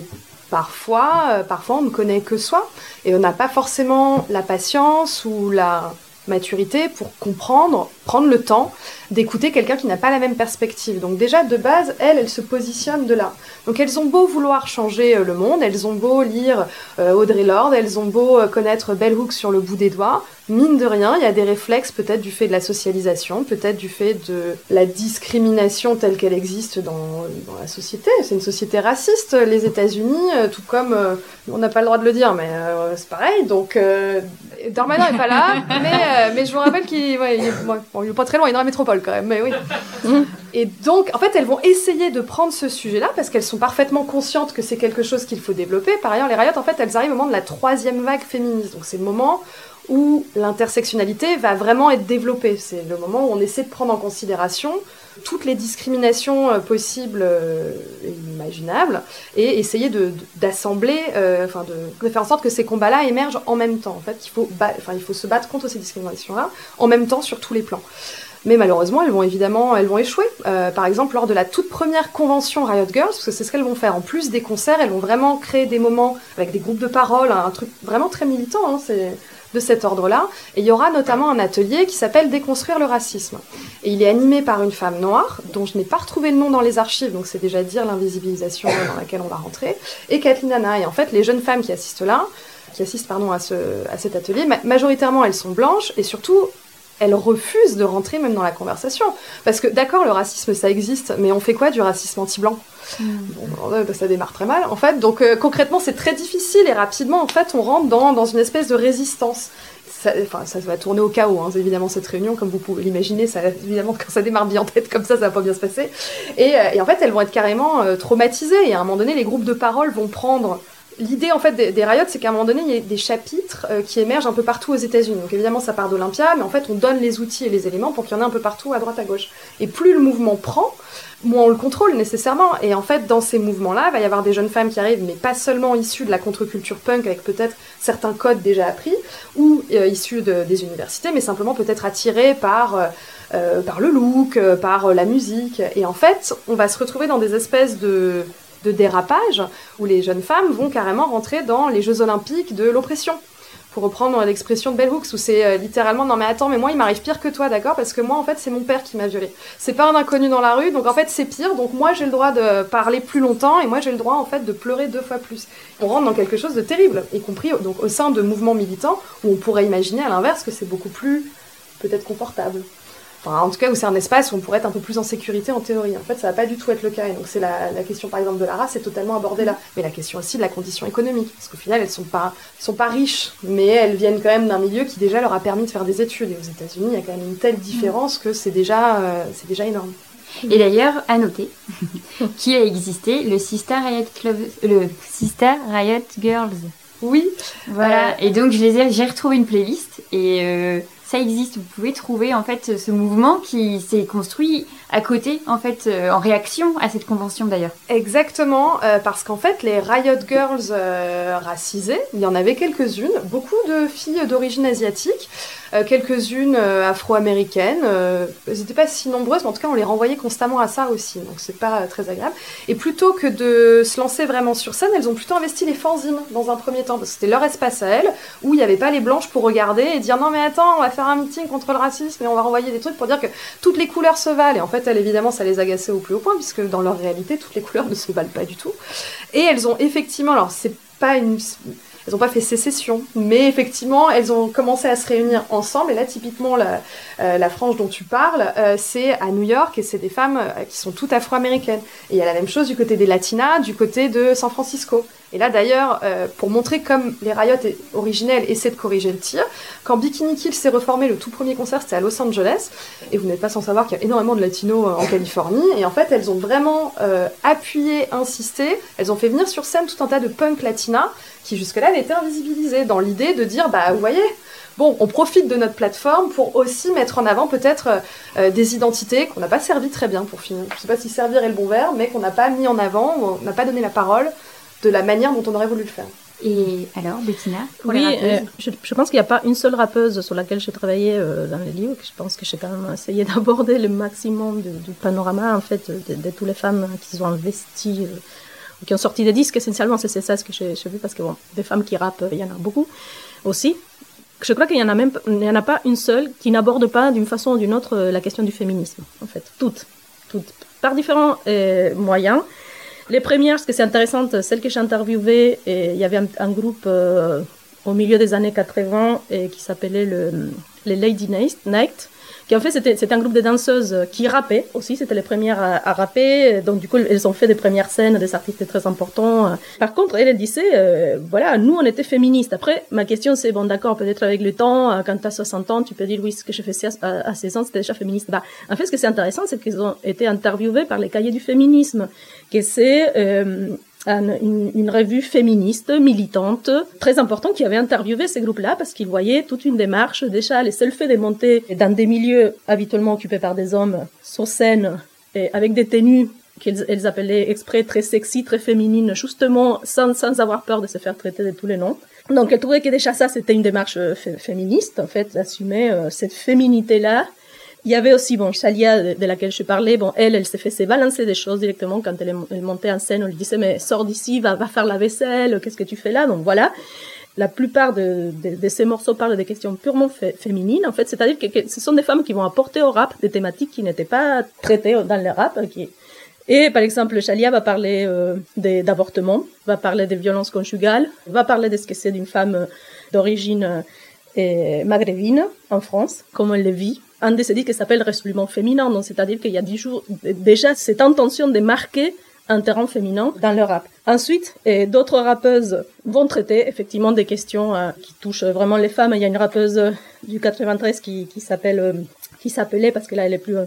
parfois, euh, parfois on ne connaît que soi et on n'a pas forcément la patience ou la maturité pour comprendre, prendre le temps d'écouter quelqu'un qui n'a pas la même perspective. Donc déjà, de base, elles, elles se positionnent de là. Donc elles ont beau vouloir changer euh, le monde, elles ont beau lire euh, Audrey Lorde, elles ont beau euh, connaître Bell Hooks sur le bout des doigts, mine de rien, il y a des réflexes peut-être du fait de la socialisation, peut-être du fait de la discrimination telle qu'elle existe dans, la société. C'est une société raciste, les États-Unis, euh, tout comme on n'a pas le droit de le dire, mais c'est pareil. Donc Darmanin est pas là, mais, euh, mais je vous rappelle qu'il ouais, est pas très loin, il est dans la métropole quand même, mais oui. Et donc, en fait, elles vont essayer de prendre ce sujet-là parce qu'elles sont parfaitement conscientes que c'est quelque chose qu'il faut développer. Par ailleurs, les riots, en fait, elles arrivent au moment de la troisième vague féministe. Donc, c'est le moment où l'intersectionnalité va vraiment être développée. C'est le moment où on essaie de prendre en considération toutes les discriminations euh, possibles euh, et imaginables et essayer d'assembler, euh, enfin de, de faire en sorte que ces combats-là émergent en même temps. En fait, il faut, il faut se battre contre ces discriminations-là en même temps sur tous les plans. Mais malheureusement, elles vont évidemment, elles vont échouer. Par exemple, lors de la toute première convention Riot Girls, parce que c'est ce qu'elles vont faire. En plus des concerts, elles vont vraiment créer des moments avec des groupes de parole, un truc vraiment très militant. Hein, c'est de cet ordre-là. Et il y aura notamment un atelier qui s'appelle Déconstruire le racisme. Et il est animé par une femme noire, dont je n'ai pas retrouvé le nom dans les archives, donc c'est déjà dire l'invisibilisation dans laquelle on va rentrer, et Kathleen Hanna. Et en fait, les jeunes femmes qui assistent là, qui assistent pardon, à, à cet atelier, ma- majoritairement elles sont blanches, et surtout, elles refusent de rentrer même dans la conversation. Parce que d'accord, le racisme ça existe, mais on fait quoi du racisme anti-blanc Bon, euh, ça démarre très mal en fait. Donc euh, concrètement, c'est très difficile et rapidement en fait, on rentre dans, dans une espèce de résistance. Ça, enfin, ça va tourner au chaos, hein, évidemment, cette réunion, comme vous pouvez l'imaginer. Ça, évidemment, quand ça démarre bien en tête comme ça, ça va pas bien se passer. Et, euh, et en fait, elles vont être carrément euh, traumatisées. Et à un moment donné, les groupes de parole vont prendre L'idée en fait des, des c'est qu'à un moment donné, il y a des chapitres euh, qui émergent un peu partout aux États-Unis. Donc évidemment, ça part d'Olympia, mais en fait, on donne les outils et les éléments pour qu'il y en ait un peu partout, à droite, à gauche. Et plus le mouvement prend, moins on le contrôle nécessairement. Et en fait, dans ces mouvements-là, il va y avoir des jeunes femmes qui arrivent, mais pas seulement issues de la contre-culture punk, avec peut-être certains codes déjà appris, ou euh, issues de- des universités, mais simplement peut-être attirées par euh, le look, par la musique. Et en fait, on va se retrouver dans des espèces de de dérapage où les jeunes femmes vont carrément rentrer dans les Jeux Olympiques de l'oppression. Pour reprendre l'expression de Bell Hooks, où c'est euh, littéralement non mais attends, mais moi il m'arrive pire que toi, d'accord? Parce que moi en fait c'est mon père qui m'a violée. C'est pas un inconnu dans la rue, donc en fait c'est pire, donc moi j'ai le droit de parler plus longtemps et moi j'ai le droit en fait de pleurer deux fois plus. On rentre dans quelque chose de terrible, y compris donc au sein de mouvements militants où on pourrait imaginer à l'inverse que c'est beaucoup plus peut-être confortable. Enfin, en tout cas, où c'est un espace où on pourrait être un peu plus en sécurité en théorie. En fait, ça va pas du tout être le cas. Et donc, c'est la, la, question, par exemple, de la race est totalement abordée là. Mais la question aussi de la condition économique. Parce qu'au final, elles sont pas, sont pas riches, mais elles viennent quand même d'un milieu qui déjà leur a permis de faire des études. Et aux États-Unis, il y a quand même une telle différence que c'est déjà, euh, c'est déjà énorme. Et d'ailleurs, à noter qui a existé le Sister Riot Club, le Sister Riot Girls. Oui. Voilà. Euh... Et donc, je les ai, j'ai retrouvé une playlist et euh, ça existe. Vous pouvez trouver en fait ce mouvement qui s'est construit à côté, en fait, euh, en réaction à cette convention d'ailleurs. Exactement, euh, parce qu'en fait, les Riot Girls euh, racisées, il y en avait quelques-unes, beaucoup de filles d'origine asiatique, euh, quelques-unes afro-américaines. Elles n'étaient pas si nombreuses, mais en tout cas, on les renvoyait constamment à ça aussi, donc c'est pas très agréable. Et plutôt que de se lancer vraiment sur scène, elles ont plutôt investi les fanzines dans un premier temps, parce que c'était leur espace à elles, où il n'y avait pas les blanches pour regarder et dire non mais attends, on va faire un meeting contre le racisme et on va renvoyer des trucs pour dire que toutes les couleurs se valent. Et en fait, évidemment, ça les agaçait au plus haut point, puisque dans leur réalité, toutes les couleurs ne se valent pas du tout. Et elles ont effectivement, alors c'est pas une elles n'ont pas fait sécession, mais effectivement, elles ont commencé à se réunir ensemble. Et là, typiquement, la, euh, frange dont tu parles, euh, c'est à New York et c'est des femmes euh, qui sont toutes afro-américaines. Et il y a la même chose du côté des latinas, du côté de San Francisco. Et là, d'ailleurs, euh, pour montrer comme les Riot originels essaient de corriger le tir, quand Bikini Kill s'est reformé, le tout premier concert, c'était à Los Angeles, et vous n'êtes pas sans savoir qu'il y a énormément de latinos en Californie, et en fait, elles ont vraiment euh, appuyé, insisté, elles ont fait venir sur scène tout un tas de punk latina qui jusque-là n'étaient invisibilisés, dans l'idée de dire, bah, vous voyez, bon, on profite de notre plateforme pour aussi mettre en avant peut-être euh, des identités qu'on n'a pas servi très bien pour finir. Je sais pas si servir est le bon verbe, mais qu'on n'a pas mis en avant, on n'a pas donné la parole de la manière dont on aurait voulu le faire. Et alors, Bettina pour Oui, euh, je, je, pense qu'il n'y a pas une seule rappeuse sur laquelle j'ai travaillé euh, dans les livres. Je pense que j'ai quand même essayé d'aborder le maximum du panorama, en fait, de, de, toutes les femmes qui ont investi, euh, qui ont sorti des disques. Essentiellement, c'est ça ce que j'ai vu, parce que bon, des femmes qui rappent, il y en a beaucoup aussi. Je crois qu'il n'y en a même, il n'y en a pas une seule qui n'aborde pas d'une façon ou d'une autre la question du féminisme, en fait. Toutes. Toutes. Par différents moyens. Les premières, ce que c'est intéressant, celles que j'ai interviewées, il y avait un, un groupe euh, au milieu des années 80 et qui s'appelait le, les Lady Night, qui en fait c'était, un groupe de danseuses qui rappaient aussi, c'était les premières à, à, rapper, donc du coup elles ont fait des premières scènes, des artistes très importants. Par contre, elle, elle disait, euh, voilà, nous on était féministes. Après, ma question c'est, bon d'accord, peut-être avec le temps, quand tu as 60 ans, tu peux dire, oui, ce que je faisais à, à 16 ans, c'était déjà féministe. Bah, en fait, ce que c'est intéressant, c'est qu'ils ont été interviewés par les cahiers du féminisme, que c'est... Euh, une, une, revue féministe, militante, très importante, qui avait interviewé ces groupes-là parce qu'ils voyaient toute une démarche. Déjà, les seuls faits de monter dans des milieux habituellement occupés par des hommes sur scène et avec des tenues qu'elles appelaient exprès très sexy, très féminines, justement sans, sans avoir peur de se faire traiter de tous les noms. Donc, elles trouvaient que déjà ça, c'était une démarche féministe, en fait, d'assumer euh, cette féminité-là il y avait aussi, bon, Chalia, de laquelle je parlais, bon, elle, elle s'est fait se balancer des choses directement quand elle, montait en scène. On lui disait, mais sors d'ici, va, va faire la vaisselle, qu'est-ce que tu fais là? Donc voilà. La plupart de, de, ces morceaux parlent des questions purement fé féminines, en fait. C'est-à-dire que, ce sont des femmes qui vont apporter au rap des thématiques qui n'étaient pas traitées dans le rap. Et par exemple, Chalia va parler euh, d'avortement, va parler des violences conjugales, va parler de ce que c'est d'une femme d'origine euh, maghrébine en France, comment elle le vit, un de ces disques qui s'appelle Ressoulement féminin, donc c'est-à-dire qu'il y a dix jours déjà cette intention de marquer un terrain féminin dans le rap. Ensuite, d'autres rappeuses vont traiter effectivement des questions euh, qui touchent vraiment les femmes. Il y a une rappeuse du 93 qui, qui s'appelle euh, qui s'appelait parce que là elle est plus euh,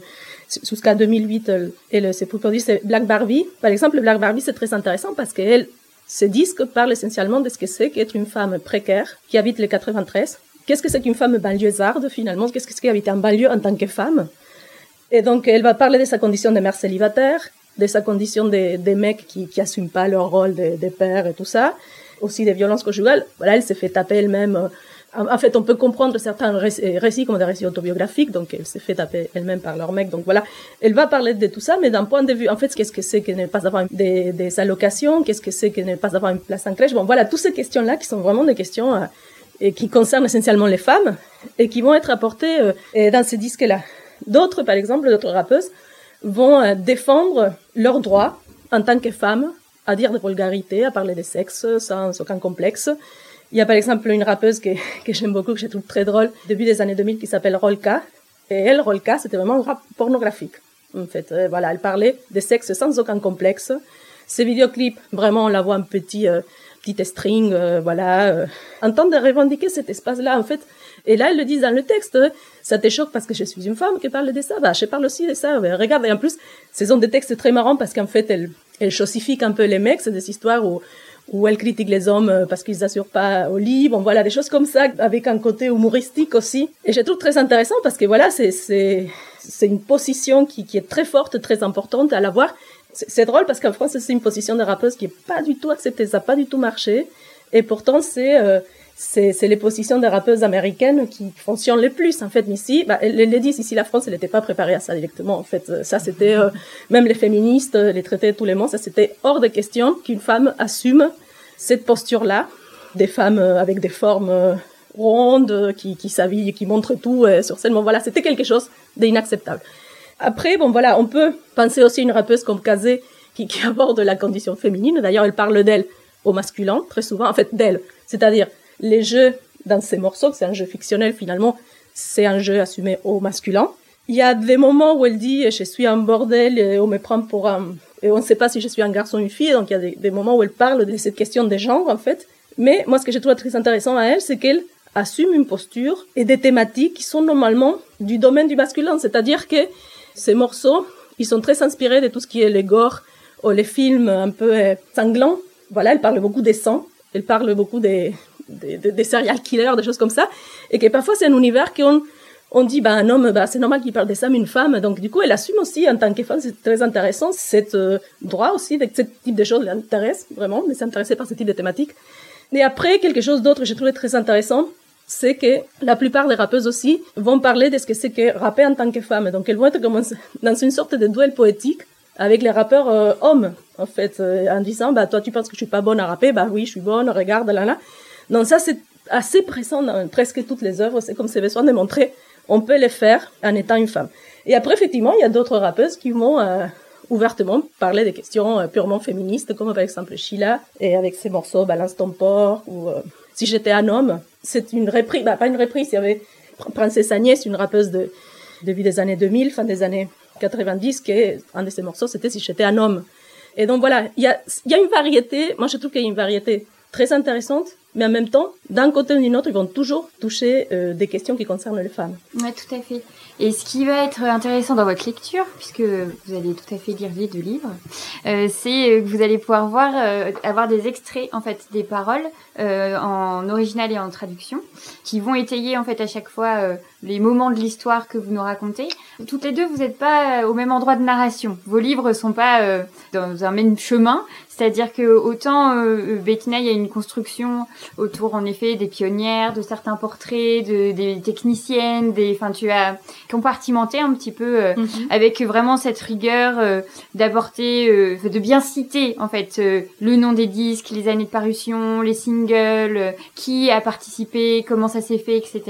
jusqu'à 2008 elle plus produite c'est Black Barbie. Par exemple, Black Barbie c'est très intéressant parce qu'elle ce disque parle essentiellement de ce que c'est qu'être une femme précaire qui habite les 93 Qu'est-ce que c'est qu'une femme banlieusarde finalement? Qu'est-ce que c'est qu'habiter en banlieue en tant que femme? Et donc elle va parler de sa condition de mère célibataire, de sa condition de, de mecs qui qui assument pas leur rôle de, père et tout ça, aussi des violences conjugales. Voilà, elle s'est fait taper elle-même. En fait, on peut comprendre certains récits comme des récits autobiographiques, donc elle s'est fait taper elle-même par leur mec. Donc voilà, elle va parler de tout ça, mais d'un point de vue, en fait, qu'est-ce que c'est que ne pas avoir des, des allocations, qu'est-ce que c'est que ne pas avoir une place en crèche? Bon, voilà, toutes ces questions-là qui sont vraiment des questions euh, et qui concernent essentiellement les femmes et qui vont être apportées euh, dans ces disques-là. D'autres, par exemple, d'autres rappeuses vont euh, défendre leurs droits en tant que femmes à dire des vulgarités, à parler de sexe sans aucun complexe. Il y a par exemple une rappeuse que, j'aime beaucoup, que je trouve très drôle, début des années 2000, qui s'appelle Rolka, Et elle, Rolka, c'était vraiment un rap pornographique. En fait, euh, voilà, elle parlait de sexe sans aucun complexe. Ces vidéoclips, vraiment, on la voit un petit, euh, petit string, euh, voilà, euh, en train de revendiquer cet espace-là, en fait. Et là, elle le dit dans le texte, ça te choque parce que je suis une femme qui parle de ça. Bah, je parle aussi de ça. Regarde, et en plus, ce sont des textes très marrants parce qu'en fait, elle, elle chosifique un peu les mecs. C'est des histoires où, où elle critique les hommes parce qu'ils assurent pas au lit. Bon, voilà, des choses comme ça, avec un côté humoristique aussi. Et je trouve très intéressant parce que voilà, c'est, c'est, c'est une position qui, qui est très forte, très importante à l'avoir. C'est, drôle parce qu'en France, c'est une position de rappeuse qui est pas du tout acceptée. Ça n'a pas du tout marché. Et pourtant, c'est, euh, les positions des rappeuses américaines qui fonctionnent le plus en fait. Ici, bah, elles ici, la France, elle n'était pas préparée à ça directement. En fait, ça c'était euh, même les féministes, les traités tous les mots, ça c'était hors de question qu'une femme assume cette posture-là, des femmes euh, avec des formes euh, rondes, euh, qui, qui s'habillent, qui montrent tout euh, sur scène. Bon voilà, c'était quelque chose d'inacceptable. Après, bon voilà, on peut penser aussi à une rappeuse comme Kazé qui, aborde la condition féminine. D'ailleurs, elle parle d'elle au masculin très souvent, en fait d'elle, c'est-à-dire les jeux dans ces morceaux, c'est un jeu fictionnel finalement, c'est un jeu assumé au masculin. Il y a des moments où elle dit je suis un bordel et on me prend pour un et on ne sait pas si je suis un garçon ou une fille, donc il y a des, des moments où elle parle de cette question des genres en fait. Mais moi ce que je trouve très intéressant à elle, c'est qu'elle assume une posture et des thématiques qui sont normalement du domaine du masculin, c'est-à-dire que ces morceaux, ils sont très inspirés de tout ce qui est les gore ou les films un peu euh, sanglants. Voilà, elle parle beaucoup des sangs, elle parle beaucoup des, serial killers, des choses comme ça, et que parfois c'est un univers qu'on on dit bah un homme bah c'est normal qu'il parle de ça mais une femme. Donc du coup elle assume aussi en tant que femme c'est très intéressant cet euh, droit aussi de ce type de choses l'intéresse vraiment mais s'intéresser par ce type de thématiques. Et après quelque chose d'autre que j'ai trouvé très intéressant c'est que la plupart des rappeuses aussi vont parler de ce que c'est que rapper en tant que femme. Donc elles vont être comme dans une sorte de duel poétique avec les rappeurs euh, hommes en fait euh, en disant bah toi tu penses que je suis pas bonne à rapper? Bah oui je suis bonne regarde là là donc ça c'est assez pressant dans presque toutes les œuvres. C'est comme c'est besoin de montrer on peut les faire en étant une femme. Et après, effectivement, il y a d'autres rappeuses qui vont euh, ouvertement parler des questions purement féministes, comme par exemple Sheila, et avec ses morceaux Balance ton port, ou Si j'étais un homme. C'est une reprise, bah, pas une reprise, il y avait Princesse Agnès, une rappeuse de début des années 2000, fin des années 90, qui un de ses morceaux, c'était Si j'étais un homme. Et donc voilà, il y a, y a une variété, moi je trouve qu'il y a une variété très intéressante, mais en même temps, d'un côté ou d'une autre, ils vont toujours toucher euh, des questions qui concernent les femmes. Ouais, tout à fait. Et ce qui va être intéressant dans votre lecture, puisque vous allez tout à fait lire les deux livres, euh, c'est que vous allez pouvoir voir, euh, avoir des extraits en fait des paroles euh, en original et en traduction, qui vont étayer en fait à chaque fois euh, les moments de l'histoire que vous nous racontez. Toutes les deux, vous n'êtes pas au même endroit de narration. Vos livres sont pas euh, dans un même chemin, c'est-à-dire que autant euh, Bettina, il y a une construction autour en effet des pionnières, de certains portraits, de, des techniciennes, des, enfin tu as compartimenté un petit peu euh, Mhm. avec vraiment cette rigueur euh, d'apporter, euh, de bien citer en fait euh, le nom des disques, les années de parution, les singles, euh, qui a participé, comment ça s'est fait, etc.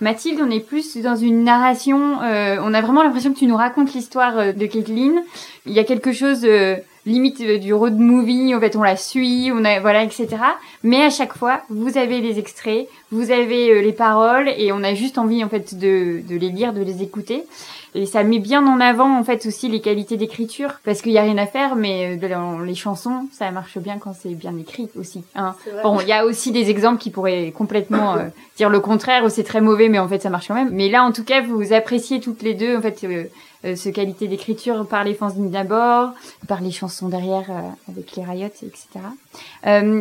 Mathilde, on est plus dans une narration, euh, on a vraiment l'impression que tu nous racontes l'histoire de Kathleen. Il y a quelque chose euh, limite euh, du road movie, en fait on la suit, on a voilà etc. Mais à chaque fois, vous avez les extraits, vous avez euh, les paroles et on a juste envie en fait de, de les lire, de les écouter. Et ça met bien en avant en fait aussi les qualités d'écriture parce qu'il y a rien à faire, mais euh, dans les chansons ça marche bien quand c'est bien écrit aussi. Hein. Bon, il y a aussi des exemples qui pourraient complètement euh, dire le contraire ou c'est très mauvais, mais en fait ça marche quand même. Mais là en tout cas vous appréciez toutes les deux en fait euh, euh, ce qualité d'écriture par les fanzines d'abord, par les chansons derrière avec les riots, etc.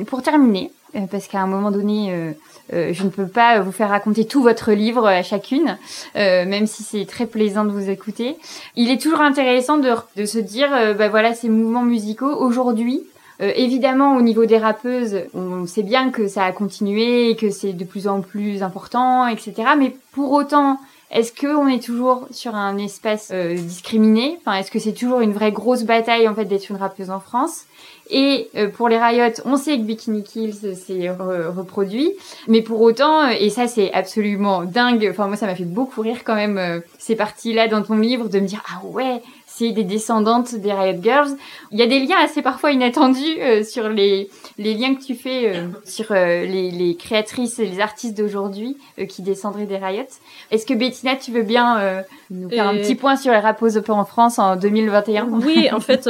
Pour terminer, parce qu'à un moment donné, euh, euh, je ne peux pas vous faire raconter tout votre livre à chacune, euh, même si c'est très plaisant de vous écouter. Il est toujours intéressant de, se dire, euh, bah voilà, ces mouvements musicaux aujourd'hui. euh, évidemment, au niveau des rappeuses, on sait bien que ça a continué que c'est de plus en plus important, etc. Mais pour autant, est-ce que on est toujours sur un espace euh, discriminé? Enfin, est-ce que c'est toujours une vraie grosse bataille en fait d'être une rappeuse en France? Et euh, pour les Riot, on sait que Bikini Kills s'est reproduit, mais pour autant, euh, et ça c'est absolument dingue. Enfin moi ça m'a fait beaucoup rire quand même euh, ces parties-là dans ton livre de me dire ah ouais c'est des descendantes des Riot Girls. Il y a des liens assez parfois inattendus euh, sur les, les liens que tu fais euh, sur euh, les, les, créatrices et les artistes d'aujourd'hui qui descendraient des Riot. Est-ce que Bettina, tu veux bien nous faire un petit point sur les rap open en France en 2021 Oui, en fait,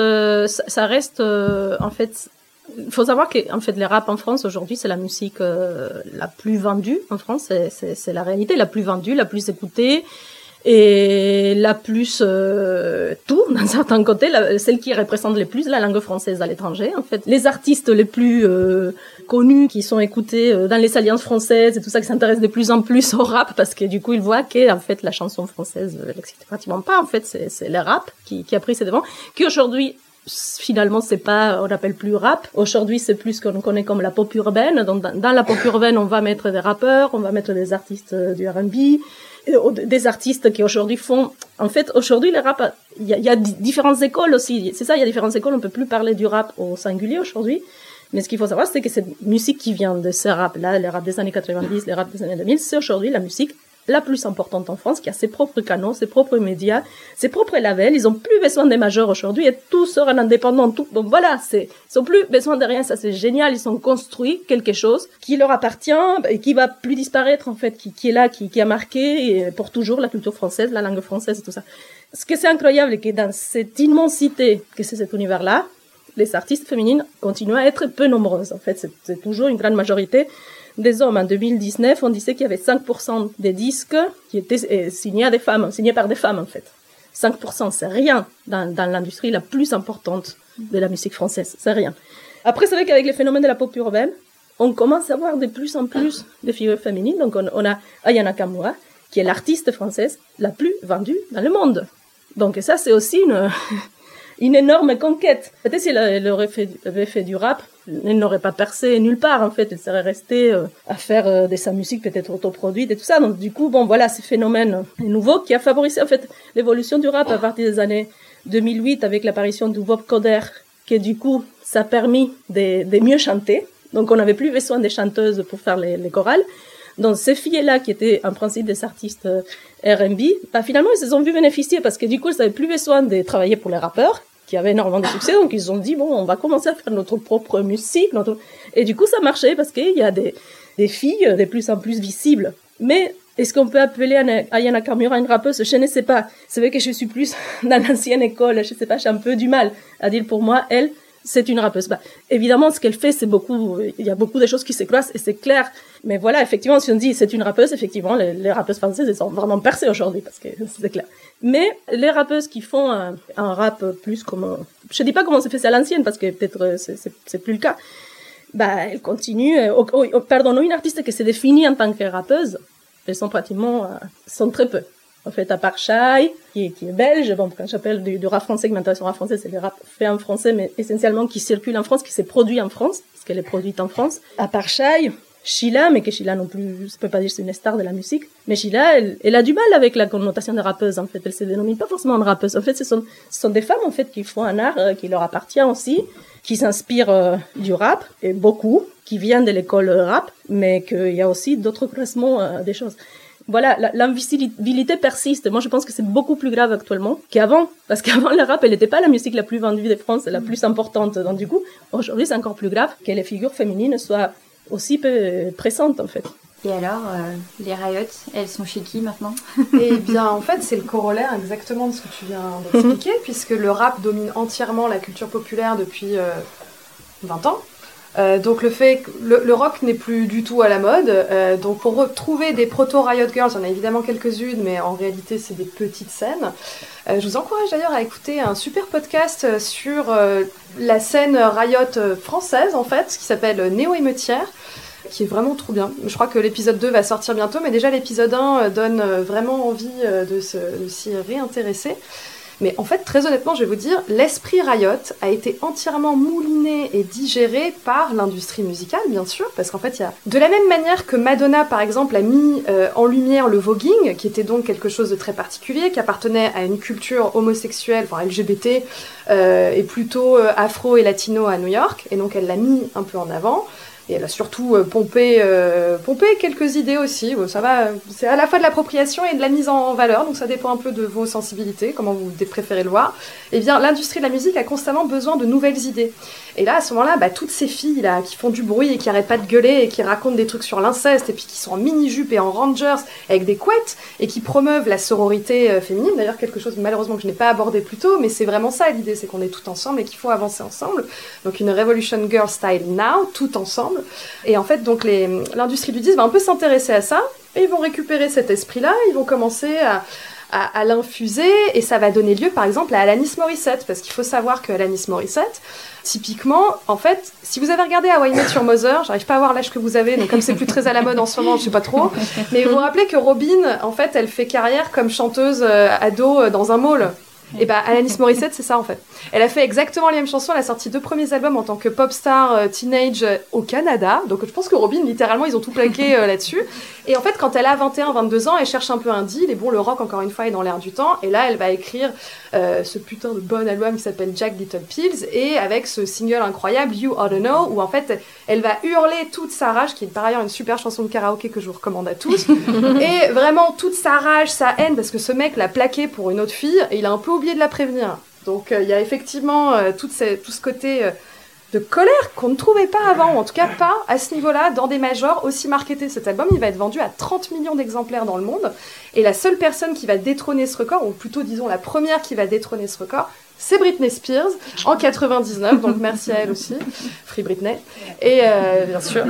ça reste en fait il faut savoir que en fait les rap en France aujourd'hui c'est la musique la plus vendue en France c'est la réalité la plus vendue la plus écoutée et la plus euh, tout d'un certain côté, celle qui représente le plus la langue française à l'étranger. En fait, les artistes les plus euh, connus qui sont écoutés euh, dans les alliances françaises et tout ça, qui s'intéressent de plus en plus au rap parce que du coup ils voient que fait la chanson française n'existe pratiquement pas. En fait, c'est le rap qui, qui a pris ses devants, qui aujourd'hui finalement c'est pas on appelle plus rap aujourd'hui c'est plus ce qu'on connaît comme la pop urbaine dans, dans, la pop urbaine on va mettre des rappeurs on va mettre des artistes du R&B des artistes qui aujourd'hui font. En fait, aujourd'hui, le rap, il y a, y a, différentes écoles aussi. C'est ça, il y a différentes écoles. On peut plus parler du rap au singulier aujourd'hui. Mais ce qu'il faut savoir, c'est que cette musique qui vient de ce rap-là, le rap des années 90, le rap des années 2000, c'est aujourd'hui la musique la plus importante en France, qui a ses propres canaux, ses propres médias, ses propres labels. Ils ont plus besoin des majeurs aujourd'hui et tout sera indépendant. Tout. Donc voilà, ils ont plus besoin de rien. Ça, c'est génial. Ils ont construit quelque chose qui leur appartient et qui va plus disparaître, en fait, qui, est là, qui, qui a marqué pour toujours la culture française, la langue française et tout ça. Ce que c'est incroyable, c'est que dans cette immensité que c'est cet univers-là, les artistes féminines continuent à être peu nombreuses. En fait, c'est toujours une grande majorité des hommes. En 2019, on disait qu'il y avait 5% des disques qui étaient euh, signés des femmes, signés par des femmes en fait. 5%, c'est rien dans, dans l'industrie la plus importante de la musique française, c'est rien. Après, c'est vrai qu'avec les phénomènes de la pop urbaine, on commence à voir de plus en plus de figures féminines. Donc, on, on a Ayana Kamura, qui est l'artiste française la plus vendue dans le monde. Donc, ça, c'est aussi une, une énorme conquête. Peut-être s'il aurait fait, avait fait du rap, il n'aurait pas percé nulle part en fait. Il serait resté euh, à faire euh, de sa musique peut-être autoproduite et tout ça. Donc du coup, bon voilà, ce phénomène nouveau qui a favorisé en fait l'évolution du rap à partir des années 2008 avec l'apparition du Bob Coder, qui du coup, ça a permis de, mieux chanter. Donc on n'avait plus besoin des chanteuses pour faire les, les chorales. Donc ces filles-là, qui étaient en principe des artistes euh, R&B, bah, finalement, ils se sont vu bénéficier parce que du coup, ils n'avaient plus besoin de travailler pour les rappeurs qui avaient énormément de succès. Donc ils ont dit, bon, on va commencer à faire notre propre musique. Et du coup, ça marchait parce qu'il y a des, filles de plus en plus visibles. Mais est-ce qu'on peut appeler Ayana Kamura une rappeuse? Je ne sais pas. C'est vrai que je suis plus dans l'ancienne école. Je sais pas, j'ai un peu du mal à dire pour moi, elle, c'est une rappeuse. Bah, évidemment, ce qu'elle fait, c'est beaucoup, il y a beaucoup de choses qui se croisent et c'est clair. Mais voilà, effectivement, si on dit c'est une rappeuse, effectivement, les, rappeuses françaises, elles sont vraiment percées aujourd'hui parce que c'est clair. Mais les rappeuses qui font un, rap plus comme, je dis pas comment c'est fait à l'ancienne parce que peut-être euh, c'est plus le cas. Bah, elles continuent. Euh, oh, une artiste qui s'est définie en tant que rappeuse, elles sont pratiquement, euh, sont très peu. En fait, à part Shai, qui est, belge, bon, quand j'appelle du, du, rap français, au rap français, c'est le rap fait en français, mais essentiellement qui circule en France, qui s'est produit en France, parce qu'elle est produite en France. À part Shai, Sheila, mais que Sheila non plus, je peux pas dire c'est une star de la musique, mais Sheila, elle, a du mal avec la connotation de rappeuse, en fait. Elle se dénomine pas forcément de rappeuse. En fait, ce sont, ce sont des femmes, en fait, qui font un art euh, qui leur appartient aussi, qui s'inspirent euh, du rap, et beaucoup, qui viennent de l'école rap, mais qu'il y a aussi d'autres classements euh, des choses voilà, l'invisibilité persiste. Moi, je pense que c'est beaucoup plus grave actuellement qu'avant. Parce qu'avant, le rap, elle n'était pas la musique la plus vendue de France, la plus importante. Donc, du coup, aujourd'hui, c'est encore plus grave que les figures féminines soient aussi peu présentes, en fait. Et alors, euh, les Riot, elles sont chez qui maintenant? Eh bien, en fait, c'est le corollaire exactement de ce que tu viens d'expliquer, puisque le rap domine entièrement la culture populaire depuis euh, 20 ans. Euh, donc le fait que le, rock n'est plus du tout à la mode. Euh, donc pour retrouver des proto Riot Girls, en a évidemment quelques-unes, mais en réalité c'est des petites scènes. Euh, je vous encourage d'ailleurs à écouter un super podcast sur la scène Riot française en fait, qui s'appelle Néo émeutière qui est vraiment trop bien. Je crois que l'épisode 2 va sortir bientôt, mais déjà l'épisode 1 donne vraiment envie de s'y réintéresser. Mais en fait, très honnêtement, je vais vous dire, l'esprit Riot a été entièrement mouliné et digéré par l'industrie musicale, bien sûr, parce qu'en fait, il y a de la même manière que Madonna, par exemple, a mis euh, en lumière le voguing, qui était donc quelque chose de très particulier, qui appartenait à une culture homosexuelle, enfin LGBT, euh, et plutôt euh, afro et latino à New York, et donc elle l'a mis un peu en avant. Et elle a surtout euh, pompé, euh, quelques idées aussi. ça va, c'est à la fois de l'appropriation et de la mise en valeur, donc ça dépend un peu de vos sensibilités, comment vous préférez le voir. Eh bien, l'industrie de la musique a constamment besoin de nouvelles idées. Et là, à ce moment-là, bah, toutes ces filles là qui font du bruit et qui arrêtent pas de gueuler et qui racontent des trucs sur l'inceste et puis qui sont en mini-jupe et en rangers avec des couettes et qui promeuvent la sororité euh, féminine. D'ailleurs, quelque chose malheureusement que je n'ai pas abordé plus tôt, mais c'est vraiment ça l'idée, c'est qu'on est tout ensemble et qu'il faut avancer ensemble. Donc une Revolution Girl Style Now, tout ensemble. Et en fait, donc l'industrie du disque va un peu s'intéresser à ça et ils vont récupérer cet esprit-là, ils vont commencer à à, l'infuser et ça va donner lieu par exemple à Alanis Morissette parce qu'il faut savoir que Alanis Morissette typiquement en fait si vous avez regardé Hawaii Met Your Mother j'arrive pas à voir l'âge que vous avez donc comme c'est plus très à la mode en ce moment je sais pas trop mais vous vous rappelez que Robin en fait elle fait carrière comme chanteuse euh, ado euh, dans un mall et bah Alanis Morissette, c'est ça en fait. Elle a fait exactement les mêmes chansons. Elle a sorti deux premiers albums en tant que pop star euh, teenage euh, au Canada. Donc je pense que Robin, littéralement, ils ont tout plaqué euh, là-dessus. Et en fait, quand elle a 21, 22 ans, elle cherche un peu un deal. Et bon, le rock, encore une fois, est dans l'air du temps. Et là, elle va écrire ce putain de bon album qui s'appelle Jack Little Pills. Et avec ce single incroyable, You Ought to Know, où en fait, elle va hurler toute sa rage, qui est par ailleurs une super chanson de karaoké que je vous recommande à tous. et vraiment toute sa rage, sa haine, parce que ce mec l'a plaqué pour une autre fille. Et il a un peu oublié de la prévenir. Donc euh, il y a effectivement euh, tout, tout, ce côté euh, colère qu'on ne trouvait pas avant, ou en tout cas pas à ce niveau-là, dans des majors aussi marketés. Cet album, il va être vendu à 30 millions d'exemplaires dans le monde, et la seule personne qui va détrôner ce record, ou plutôt disons la première qui va détrôner ce record, c'est Britney Spears en 99, donc merci à elle aussi, Free Britney, et bien sûr.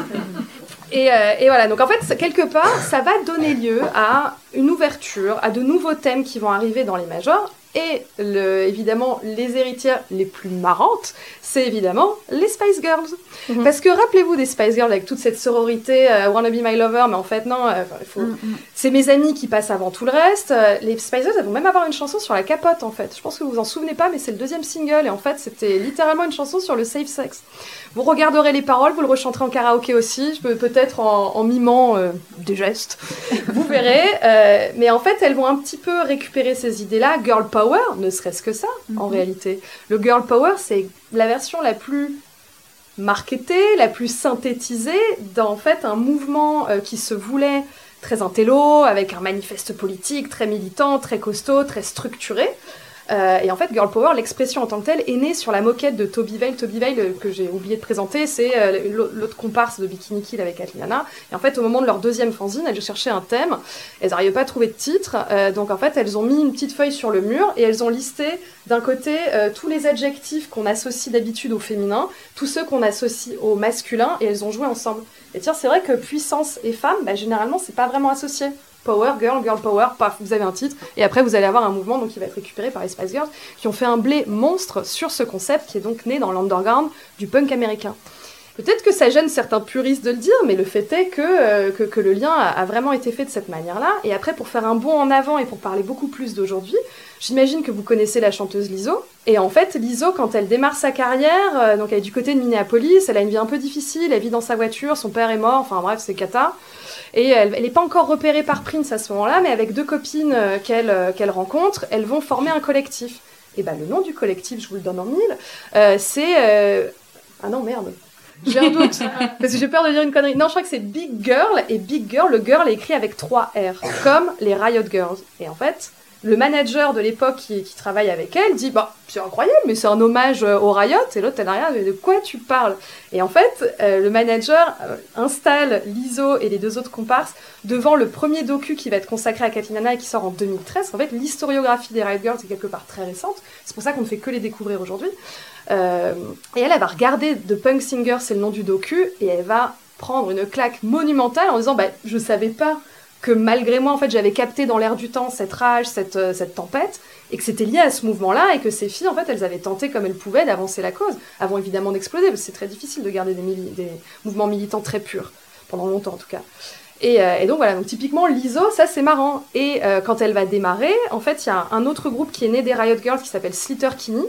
Et, et, voilà, donc en fait, quelque part, ça va donner lieu à une ouverture, à de nouveaux thèmes qui vont arriver dans les majors, et le, évidemment, les héritières les plus marrantes, c'est évidemment les Spice Girls. Mhm. Parce que rappelez-vous des Spice Girls avec toute cette sororité, euh, Wanna Be My Lover, mais en fait, non, euh, faut... Mhm. c'est mes amis qui passent avant tout le reste. Euh, les Spice Girls, elles vont même avoir une chanson sur la capote, en fait. Je pense que vous vous en souvenez pas, mais c'est le deuxième single, et en fait, c'était littéralement une chanson sur le safe sex. Vous regarderez les paroles, vous le rechanterez en karaoké aussi, peut-être en, mimant des gestes, vous verrez. mais en fait, elles vont un petit peu récupérer ces idées-là, girl power ne serait-ce que ça, en mhm. réalité. Le girl power, c'est la version la plus marketée, la plus synthétisée dans en fait un mouvement euh, qui se voulait très intello, avec un manifeste politique très militant, très costaud, très structuré. Euh, et en fait, Girl Power, l'expression en tant que telle, est née sur la moquette de Toby Veil. Toby Veil, euh, que j'ai oublié de présenter, c'est euh, l'autre comparse de Bikini Kill avec Atliana. Et en fait, au moment de leur deuxième fanzine, elles cherchaient un thème. Elles n'arrivaient pas à trouver de titre. donc en fait, elles ont mis une petite feuille sur le mur et elles ont listé d'un côté tous les adjectifs qu'on associe d'habitude au féminin, tous ceux qu'on associe au masculin, et elles ont joué ensemble. Et tiens, c'est vrai que puissance et femme, bah, généralement, c'est pas vraiment associé. Power Girl, Girl Power, paf, vous avez un titre, et après vous allez avoir un mouvement donc qui va être récupéré par les Spice Girls, qui ont fait un blé monstre sur ce concept qui est donc né dans l'underground du punk américain. Peut-être que ça gêne certains puristes de le dire, mais le fait est que, euh, que, le lien a, vraiment été fait de cette manière-là. Et après, pour faire un bond en avant et pour parler beaucoup plus d'aujourd'hui, j'imagine que vous connaissez la chanteuse Lizzo. Et en fait, Lizzo, quand elle démarre sa carrière, euh, donc elle est du côté de Minneapolis, elle a une vie un peu difficile, elle vit dans sa voiture, son père est mort, enfin bref, c'est cata. Et elle n'est pas encore repérée par Prince à ce moment-là, mais avec deux copines euh, euh, qu'elle rencontre, elles vont former un collectif. Et ben le nom du collectif, je vous le donne en mille, euh, c'est... Ah non, merde. J'ai un doute, parce que j'ai peur de dire une connerie. Non, je crois que c'est Big Girl, et Big Girl, le girl est écrit avec trois R, comme les Riot Girls. Et en fait, le manager de l'époque qui, travaille avec elle dit bah c'est incroyable mais c'est un hommage euh, au Riot. Et l'autre elle a rien de quoi tu parles? Et en fait euh, le manager euh, installe l'ISO et les deux autres comparses devant le premier docu qui va être consacré à Kathleen Hanna et qui sort en 2013 en fait l'historiographie des Riot Girls est quelque part très récente. C'est pour ça qu'on ne fait que les découvrir aujourd'hui. Et elle elle va regarder The Punk Singer c'est le nom du docu et elle va prendre une claque monumentale en disant bah je savais pas que malgré moi, en fait, j'avais capté dans l'air du temps cette rage, cette, euh, cette tempête, et que c'était lié à ce mouvement-là, et que ces filles, en fait, elles avaient tenté comme elles pouvaient d'avancer la cause, avant évidemment d'exploser, parce que c'est très difficile de garder des, mouvements militants très purs, pendant longtemps en tout cas. Et, euh, donc voilà, donc typiquement l'ISO, ça c'est marrant. Et euh, quand elle va démarrer, en fait, il y a un autre groupe qui est né des Riot Girls qui s'appelle Slater Kinney.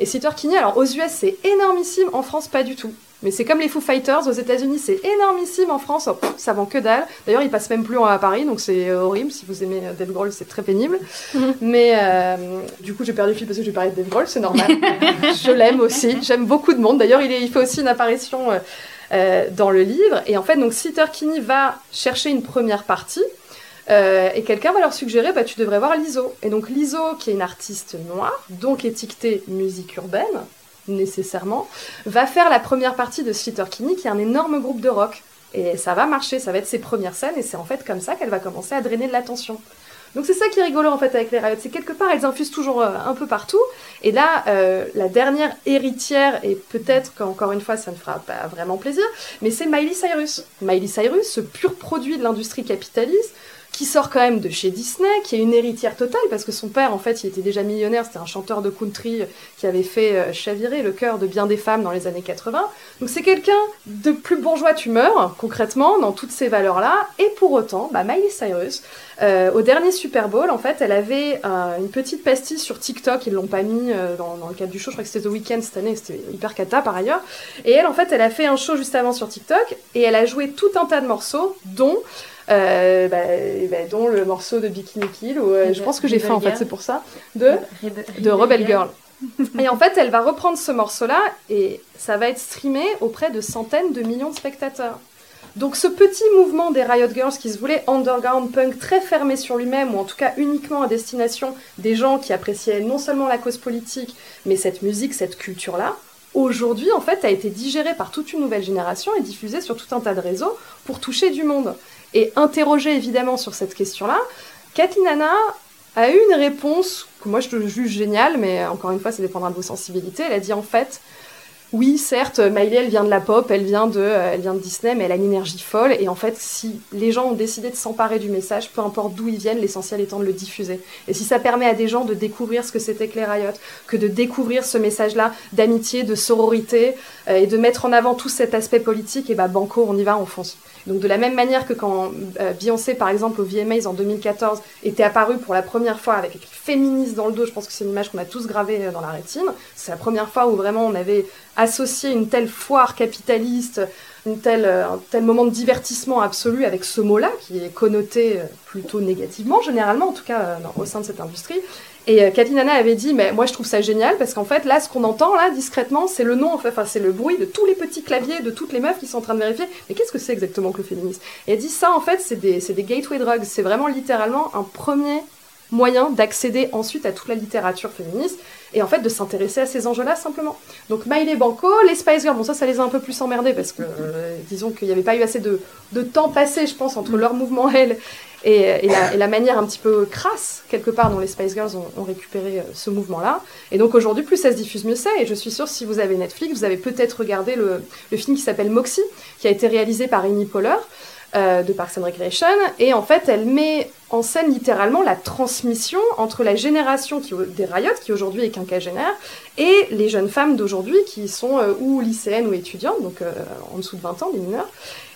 Et Slater Kinney, alors aux US c'est énormissime, en France pas du tout. Mais c'est comme les Foo Fighters aux États-Unis, c'est énormissime en France, oh, ça vend que dalle. D'ailleurs, ils passent même plus à Paris, donc c'est horrible. Si vous aimez Dave Grohl, c'est très pénible. Mais euh, du coup, j'ai perdu le fil parce que j'ai parlé de Dave Grohl, c'est normal. Je l'aime aussi, j'aime beaucoup de monde. D'ailleurs, il, il, fait aussi une apparition euh, euh, dans le livre. Et en fait, donc Sitter Kinney va chercher une première partie. Euh, et quelqu'un va leur suggérer, bah, tu devrais voir l'ISO. Et donc l'ISO, qui est une artiste noire, donc étiquetée musique urbaine, nécessairement, va faire la première partie de Slater Kinney, qui est un énorme groupe de rock. Et ça va marcher, ça va être ses premières scènes, et c'est en fait comme ça qu'elle va commencer à drainer de l'attention. Donc c'est ça qui est rigolo en fait avec les Riot, c'est quelque part elles infusent toujours euh, un peu partout. Et là, euh, la dernière héritière, et peut-être qu'encore une fois ça ne fera pas vraiment plaisir, mais c'est Miley Cyrus. Miley Cyrus, ce pur produit de l'industrie capitaliste, qui sort quand même de chez Disney, qui est une héritière totale, parce que son père, en fait, il était déjà millionnaire, c'était un chanteur de country qui avait fait euh, chavirer le cœur de bien des femmes dans les années 80. Donc c'est quelqu'un de plus bourgeois tu meurs, concrètement, dans toutes ces valeurs-là, et pour autant, bah, Miley Cyrus, euh, au dernier Super Bowl, en fait, elle avait euh, une petite pastille sur TikTok, ils l'ont pas mis euh, dans, dans, le cadre du show, je crois que c'était The Weeknd cette année, c'était hyper cata par ailleurs, et elle, en fait, elle a fait un show juste avant sur TikTok, et elle a joué tout un tas de morceaux, dont... Euh, bah, bah, dont le morceau de Bikini Kill, ou euh, je pense que j'ai fait en fait, c'est pour ça, de, de Rebel Girl. et en fait, elle va reprendre ce morceau-là et ça va être streamé auprès de centaines de millions de spectateurs. Donc ce petit mouvement des Riot Girls qui se voulait underground punk très fermé sur lui-même, ou en tout cas uniquement à destination des gens qui appréciaient non seulement la cause politique, mais cette musique, cette culture-là, aujourd'hui en fait a été digéré par toute une nouvelle génération et diffusé sur tout un tas de réseaux pour toucher du monde et interrogée évidemment sur cette question-là, Kathleen Anna a eu une réponse que moi je juge géniale, mais encore une fois, ça dépendra de vos sensibilités. Elle a dit en fait, oui, certes, Miley, elle vient de la pop, elle vient de, elle vient de Disney, mais elle a une énergie folle. Et en fait, si les gens ont décidé de s'emparer du message, peu importe d'où ils viennent, l'essentiel étant de le diffuser. Et si ça permet à des gens de découvrir ce que c'était les Riot, que de découvrir ce message-là d'amitié, de sororité, euh, et de mettre en avant tout cet aspect politique, et bah banco, on y va, on fonce. Donc de la même manière que quand euh, Beyoncé, par exemple, au VMAs en 2014, était apparue pour la première fois avec écrit féministe dans le dos, je pense que c'est une image qu'on a tous gravée euh, dans la rétine. C'est la première fois où vraiment on avait associé une telle foire capitaliste, euh, un tel moment de divertissement absolu avec ce mot-là, qui est connoté plutôt négativement, généralement, en tout cas au sein de cette industrie. Et euh, Nana avait dit, mais moi je trouve ça génial parce qu'en fait là, ce qu'on entend là discrètement, c'est le nom, enfin c'est le bruit de tous les petits claviers de toutes les meufs qui sont en train de vérifier. Mais qu'est-ce que c'est exactement que le féminisme? Et elle dit ça en fait, c'est des, des gateway drugs. C'est vraiment littéralement un premier moyen d'accéder ensuite à toute la littérature féministe et en fait de s'intéresser à ces enjeux-là simplement. Donc Miley Banco, les Spice Girls, bon ça ça les a un peu plus emmerdés parce que euh, disons qu'il n'y avait pas eu assez de, de, temps passé je pense entre leur mouvement elles et, la, manière un petit peu crasse quelque part dont les Spice Girls ont, ont récupéré euh, ce mouvement-là. Et donc aujourd'hui plus ça se diffuse mieux c'est et je suis sûre si vous avez Netflix vous avez peut-être regardé le, le film qui s'appelle Moxie qui a été réalisé par Amy Poehler euh, de Parks and Recreation et en fait elle met en scène littéralement la transmission entre la génération qui, des Riot, qui aujourd'hui est quinquagénaire, et les jeunes femmes d'aujourd'hui qui sont euh, ou lycéennes ou étudiantes, donc euh, en dessous de 20 ans, des mineurs.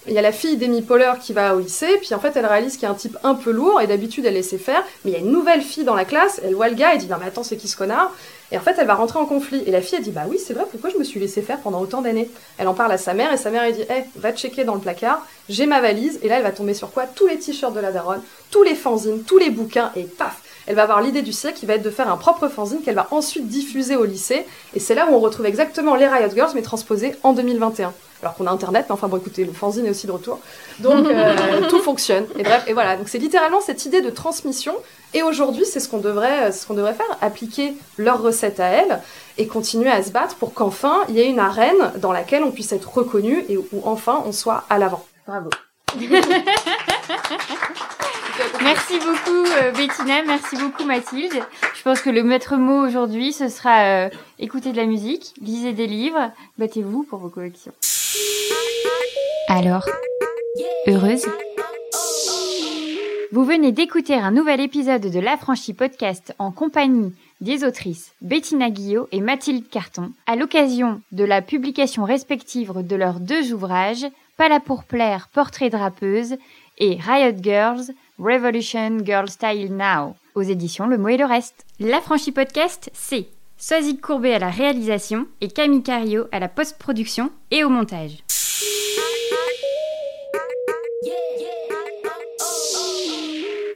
Il y a la fille d'Amy Poehler qui va au lycée, puis en fait elle réalise qu'il y a un type un peu lourd, et d'habitude elle laissait faire, mais il y a une nouvelle fille dans la classe, elle voit le gars, et dit non mais attends c'est qui ce connard? Et en fait elle va rentrer en conflit, et la fille elle dit bah oui c'est vrai, pourquoi je me suis laissé faire pendant autant d'années? Elle en parle à sa mère, et sa mère elle dit hé, va checker dans le placard, j'ai ma valise, et là elle va tomber sur quoi? Tous les t-shirts de la daronne, tous les fanzines, tous les bouquins, et paf elle va avoir l'idée du siècle qui va être de faire un propre fanzine qu'elle va ensuite diffuser au lycée. Et c'est là où on retrouve exactement les Riot Girls, mais transposées en 2021. Alors qu'on a Internet, mais enfin bon, écoutez, le fanzine est aussi de retour. Donc euh, tout fonctionne. Et bref, et voilà. Donc c'est littéralement cette idée de transmission. Et aujourd'hui, c'est ce qu'on devrait, ce qu'on devrait faire, appliquer leurs recettes à elles et continuer à se battre pour qu'enfin il y ait une arène dans laquelle on puisse être reconnu et où enfin on soit à l'avant. Bravo. Merci beaucoup euh, Bettina, merci beaucoup Mathilde. Je pense que le maître mot aujourd'hui, ce sera euh, écouter de la musique, lisez des livres, battez-vous pour vos collections. Alors, heureuse Vous venez d'écouter un nouvel épisode de l'Affranchi Podcast en compagnie des autrices Bettina Guillot et Mathilde Carton, à l'occasion de la publication respective de leurs deux ouvrages Pas pour plaire, portrait de rappeuse et Riot Girls, Revolution Girl Style Now aux éditions Le Mot et le Reste. La franchise podcast, c'est Soazic Courbet à la réalisation et Camille Cario à la post-production et au montage.